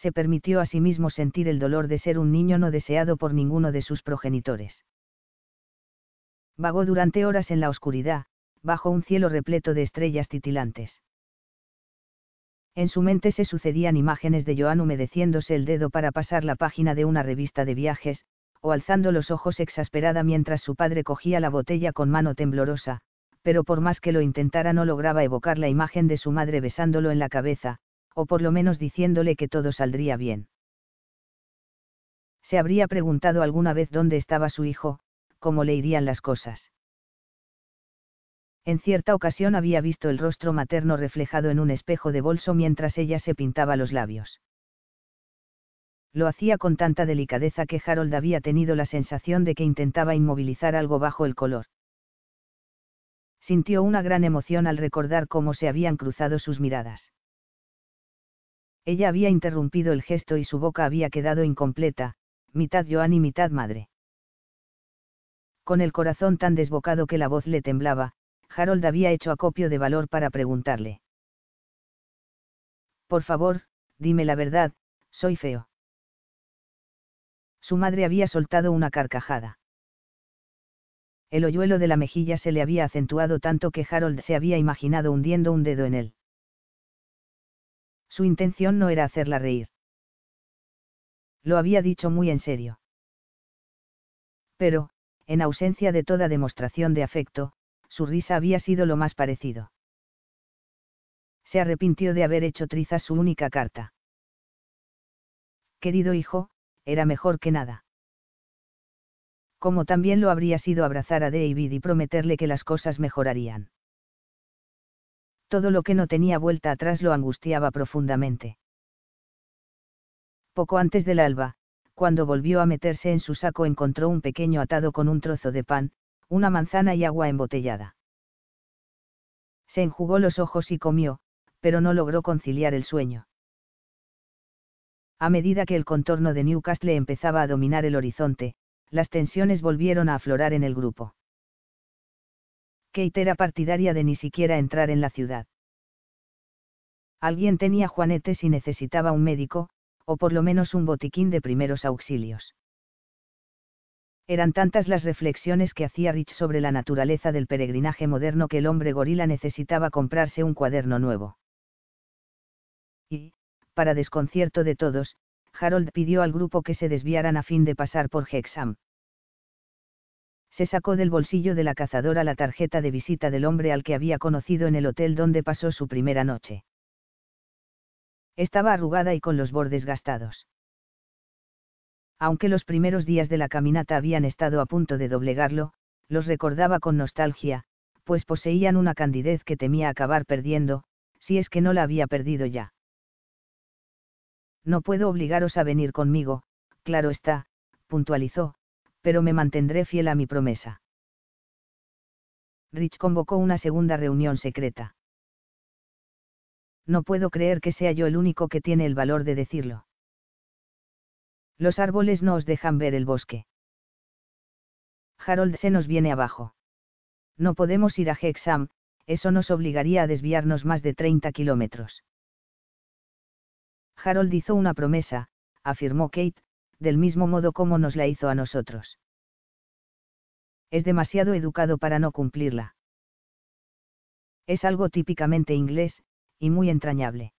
se permitió a sí mismo sentir el dolor de ser un niño no deseado por ninguno de sus progenitores. Vagó durante horas en la oscuridad, bajo un cielo repleto de estrellas titilantes. En su mente se sucedían imágenes de Joan humedeciéndose el dedo para pasar la página de una revista de viajes, o alzando los ojos exasperada mientras su padre cogía la botella con mano temblorosa, pero por más que lo intentara no lograba evocar la imagen de su madre besándolo en la cabeza, o por lo menos diciéndole que todo saldría bien. Se habría preguntado alguna vez dónde estaba su hijo, cómo le irían las cosas. En cierta ocasión había visto el rostro materno reflejado en un espejo de bolso mientras ella se pintaba los labios. Lo hacía con tanta delicadeza que Harold había tenido la sensación de que intentaba inmovilizar algo bajo el color. Sintió una gran emoción al recordar cómo se habían cruzado sus miradas. Ella había interrumpido el gesto y su boca había quedado incompleta, mitad Joan y mitad madre. Con el corazón tan desbocado que la voz le temblaba, Harold había hecho acopio de valor para preguntarle. Por favor, dime la verdad, soy feo. Su madre había soltado una carcajada. El hoyuelo de la mejilla se le había acentuado tanto que Harold se había imaginado hundiendo un dedo en él. Su intención no era hacerla reír. Lo había dicho muy en serio. Pero, en ausencia de toda demostración de afecto, su risa había sido lo más parecido. Se arrepintió de haber hecho trizas su única carta. Querido hijo, era mejor que nada. Como también lo habría sido abrazar a David y prometerle que las cosas mejorarían. Todo lo que no tenía vuelta atrás lo angustiaba profundamente. Poco antes del alba, cuando volvió a meterse en su saco encontró un pequeño atado con un trozo de pan, una manzana y agua embotellada. Se enjugó los ojos y comió, pero no logró conciliar el sueño. A medida que el contorno de Newcastle empezaba a dominar el horizonte, las tensiones volvieron a aflorar en el grupo. Kate era partidaria de ni siquiera entrar en la ciudad. Alguien tenía juanetes y necesitaba un médico, o por lo menos un botiquín de primeros auxilios. Eran tantas las reflexiones que hacía Rich sobre la naturaleza del peregrinaje moderno que el hombre gorila necesitaba comprarse un cuaderno nuevo. Y, para desconcierto de todos, Harold pidió al grupo que se desviaran a fin de pasar por Hexham. Se sacó del bolsillo de la cazadora la tarjeta de visita del hombre al que había conocido en el hotel donde pasó su primera noche. Estaba arrugada y con los bordes gastados. Aunque los primeros días de la caminata habían estado a punto de doblegarlo, los recordaba con nostalgia, pues poseían una candidez que temía acabar perdiendo, si es que no la había perdido ya. No puedo obligaros a venir conmigo, claro está, puntualizó, pero me mantendré fiel a mi promesa. Rich convocó una segunda reunión secreta. No puedo creer que sea yo el único que tiene el valor de decirlo. Los árboles no os dejan ver el bosque. Harold se nos viene abajo. No podemos ir a Hexham, eso nos obligaría a desviarnos más de 30 kilómetros. Harold hizo una promesa, afirmó Kate, del mismo modo como nos la hizo a nosotros. Es demasiado educado para no cumplirla. Es algo típicamente inglés, y muy entrañable.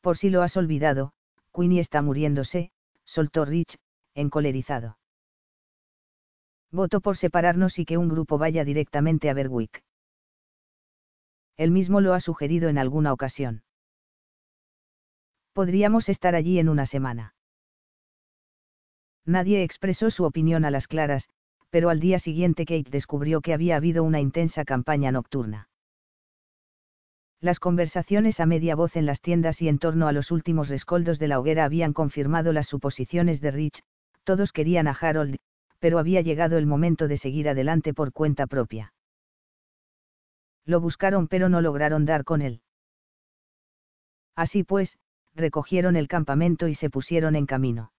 Por si lo has olvidado, Queenie está muriéndose, soltó Rich, encolerizado. Voto por separarnos y que un grupo vaya directamente a Berwick. Él mismo lo ha sugerido en alguna ocasión. Podríamos estar allí en una semana. Nadie expresó su opinión a las claras, pero al día siguiente Kate descubrió que había habido una intensa campaña nocturna. Las conversaciones a media voz en las tiendas y en torno a los últimos rescoldos de la hoguera habían confirmado las suposiciones de Rich, todos querían a Harold, pero había llegado el momento de seguir adelante por cuenta propia. Lo buscaron pero no lograron dar con él. Así pues, recogieron el campamento y se pusieron en camino.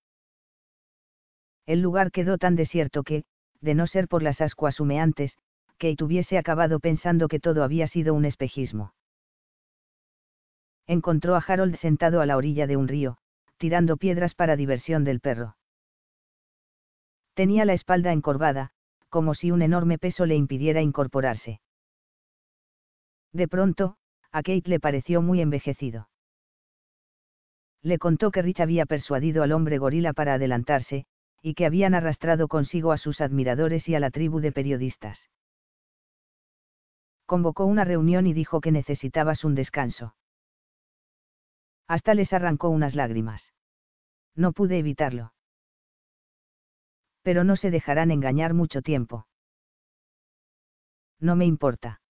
El lugar quedó tan desierto que, de no ser por las ascuas humeantes, Kate hubiese acabado pensando que todo había sido un espejismo encontró a Harold sentado a la orilla de un río, tirando piedras para diversión del perro. Tenía la espalda encorvada, como si un enorme peso le impidiera incorporarse. De pronto, a Kate le pareció muy envejecido. Le contó que Rich había persuadido al hombre gorila para adelantarse, y que habían arrastrado consigo a sus admiradores y a la tribu de periodistas. Convocó una reunión y dijo que necesitabas un descanso. Hasta les arrancó unas lágrimas. No pude evitarlo. Pero no se dejarán engañar mucho tiempo. No me importa.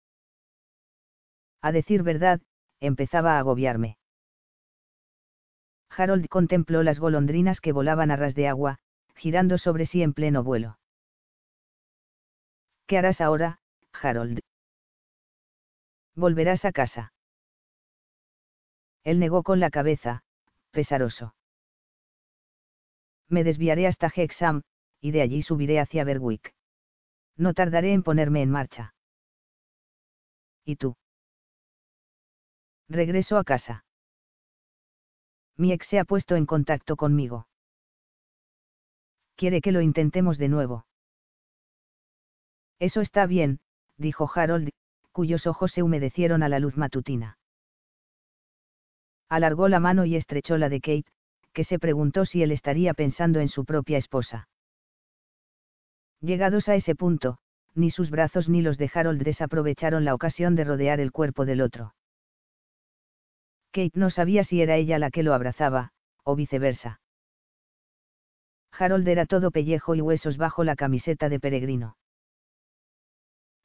A decir verdad, empezaba a agobiarme. Harold contempló las golondrinas que volaban a ras de agua, girando sobre sí en pleno vuelo. ¿Qué harás ahora, Harold? Volverás a casa. Él negó con la cabeza, pesaroso. Me desviaré hasta Hexham, y de allí subiré hacia Berwick. No tardaré en ponerme en marcha. ¿Y tú? Regreso a casa. Mi ex se ha puesto en contacto conmigo. Quiere que lo intentemos de nuevo. Eso está bien, dijo Harold, cuyos ojos se humedecieron a la luz matutina alargó la mano y estrechó la de Kate, que se preguntó si él estaría pensando en su propia esposa. Llegados a ese punto, ni sus brazos ni los de Harold desaprovecharon la ocasión de rodear el cuerpo del otro. Kate no sabía si era ella la que lo abrazaba, o viceversa. Harold era todo pellejo y huesos bajo la camiseta de peregrino.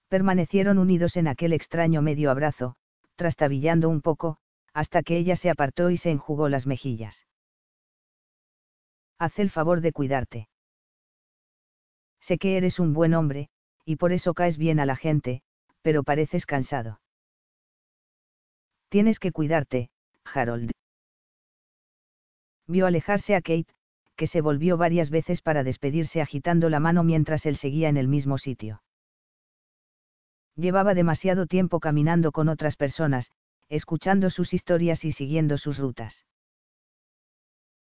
Permanecieron unidos en aquel extraño medio abrazo, trastabillando un poco, hasta que ella se apartó y se enjugó las mejillas. Haz el favor de cuidarte. Sé que eres un buen hombre, y por eso caes bien a la gente, pero pareces cansado. Tienes que cuidarte, Harold. Vio alejarse a Kate, que se volvió varias veces para despedirse agitando la mano mientras él seguía en el mismo sitio. Llevaba demasiado tiempo caminando con otras personas, escuchando sus historias y siguiendo sus rutas.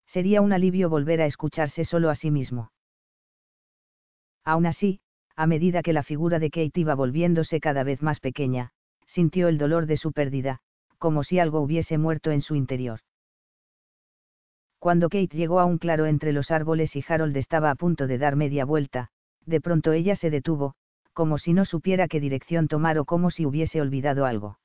Sería un alivio volver a escucharse solo a sí mismo. Aún así, a medida que la figura de Kate iba volviéndose cada vez más pequeña, sintió el dolor de su pérdida, como si algo hubiese muerto en su interior. Cuando Kate llegó a un claro entre los árboles y Harold estaba a punto de dar media vuelta, de pronto ella se detuvo, como si no supiera qué dirección tomar o como si hubiese olvidado algo.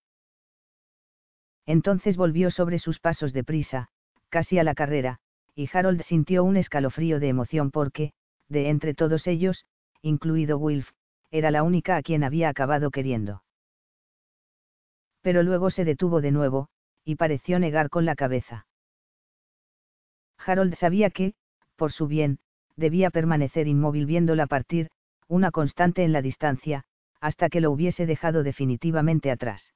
Entonces volvió sobre sus pasos de prisa, casi a la carrera, y Harold sintió un escalofrío de emoción porque, de entre todos ellos, incluido Wilf, era la única a quien había acabado queriendo. Pero luego se detuvo de nuevo, y pareció negar con la cabeza. Harold sabía que, por su bien, debía permanecer inmóvil viéndola partir, una constante en la distancia, hasta que lo hubiese dejado definitivamente atrás.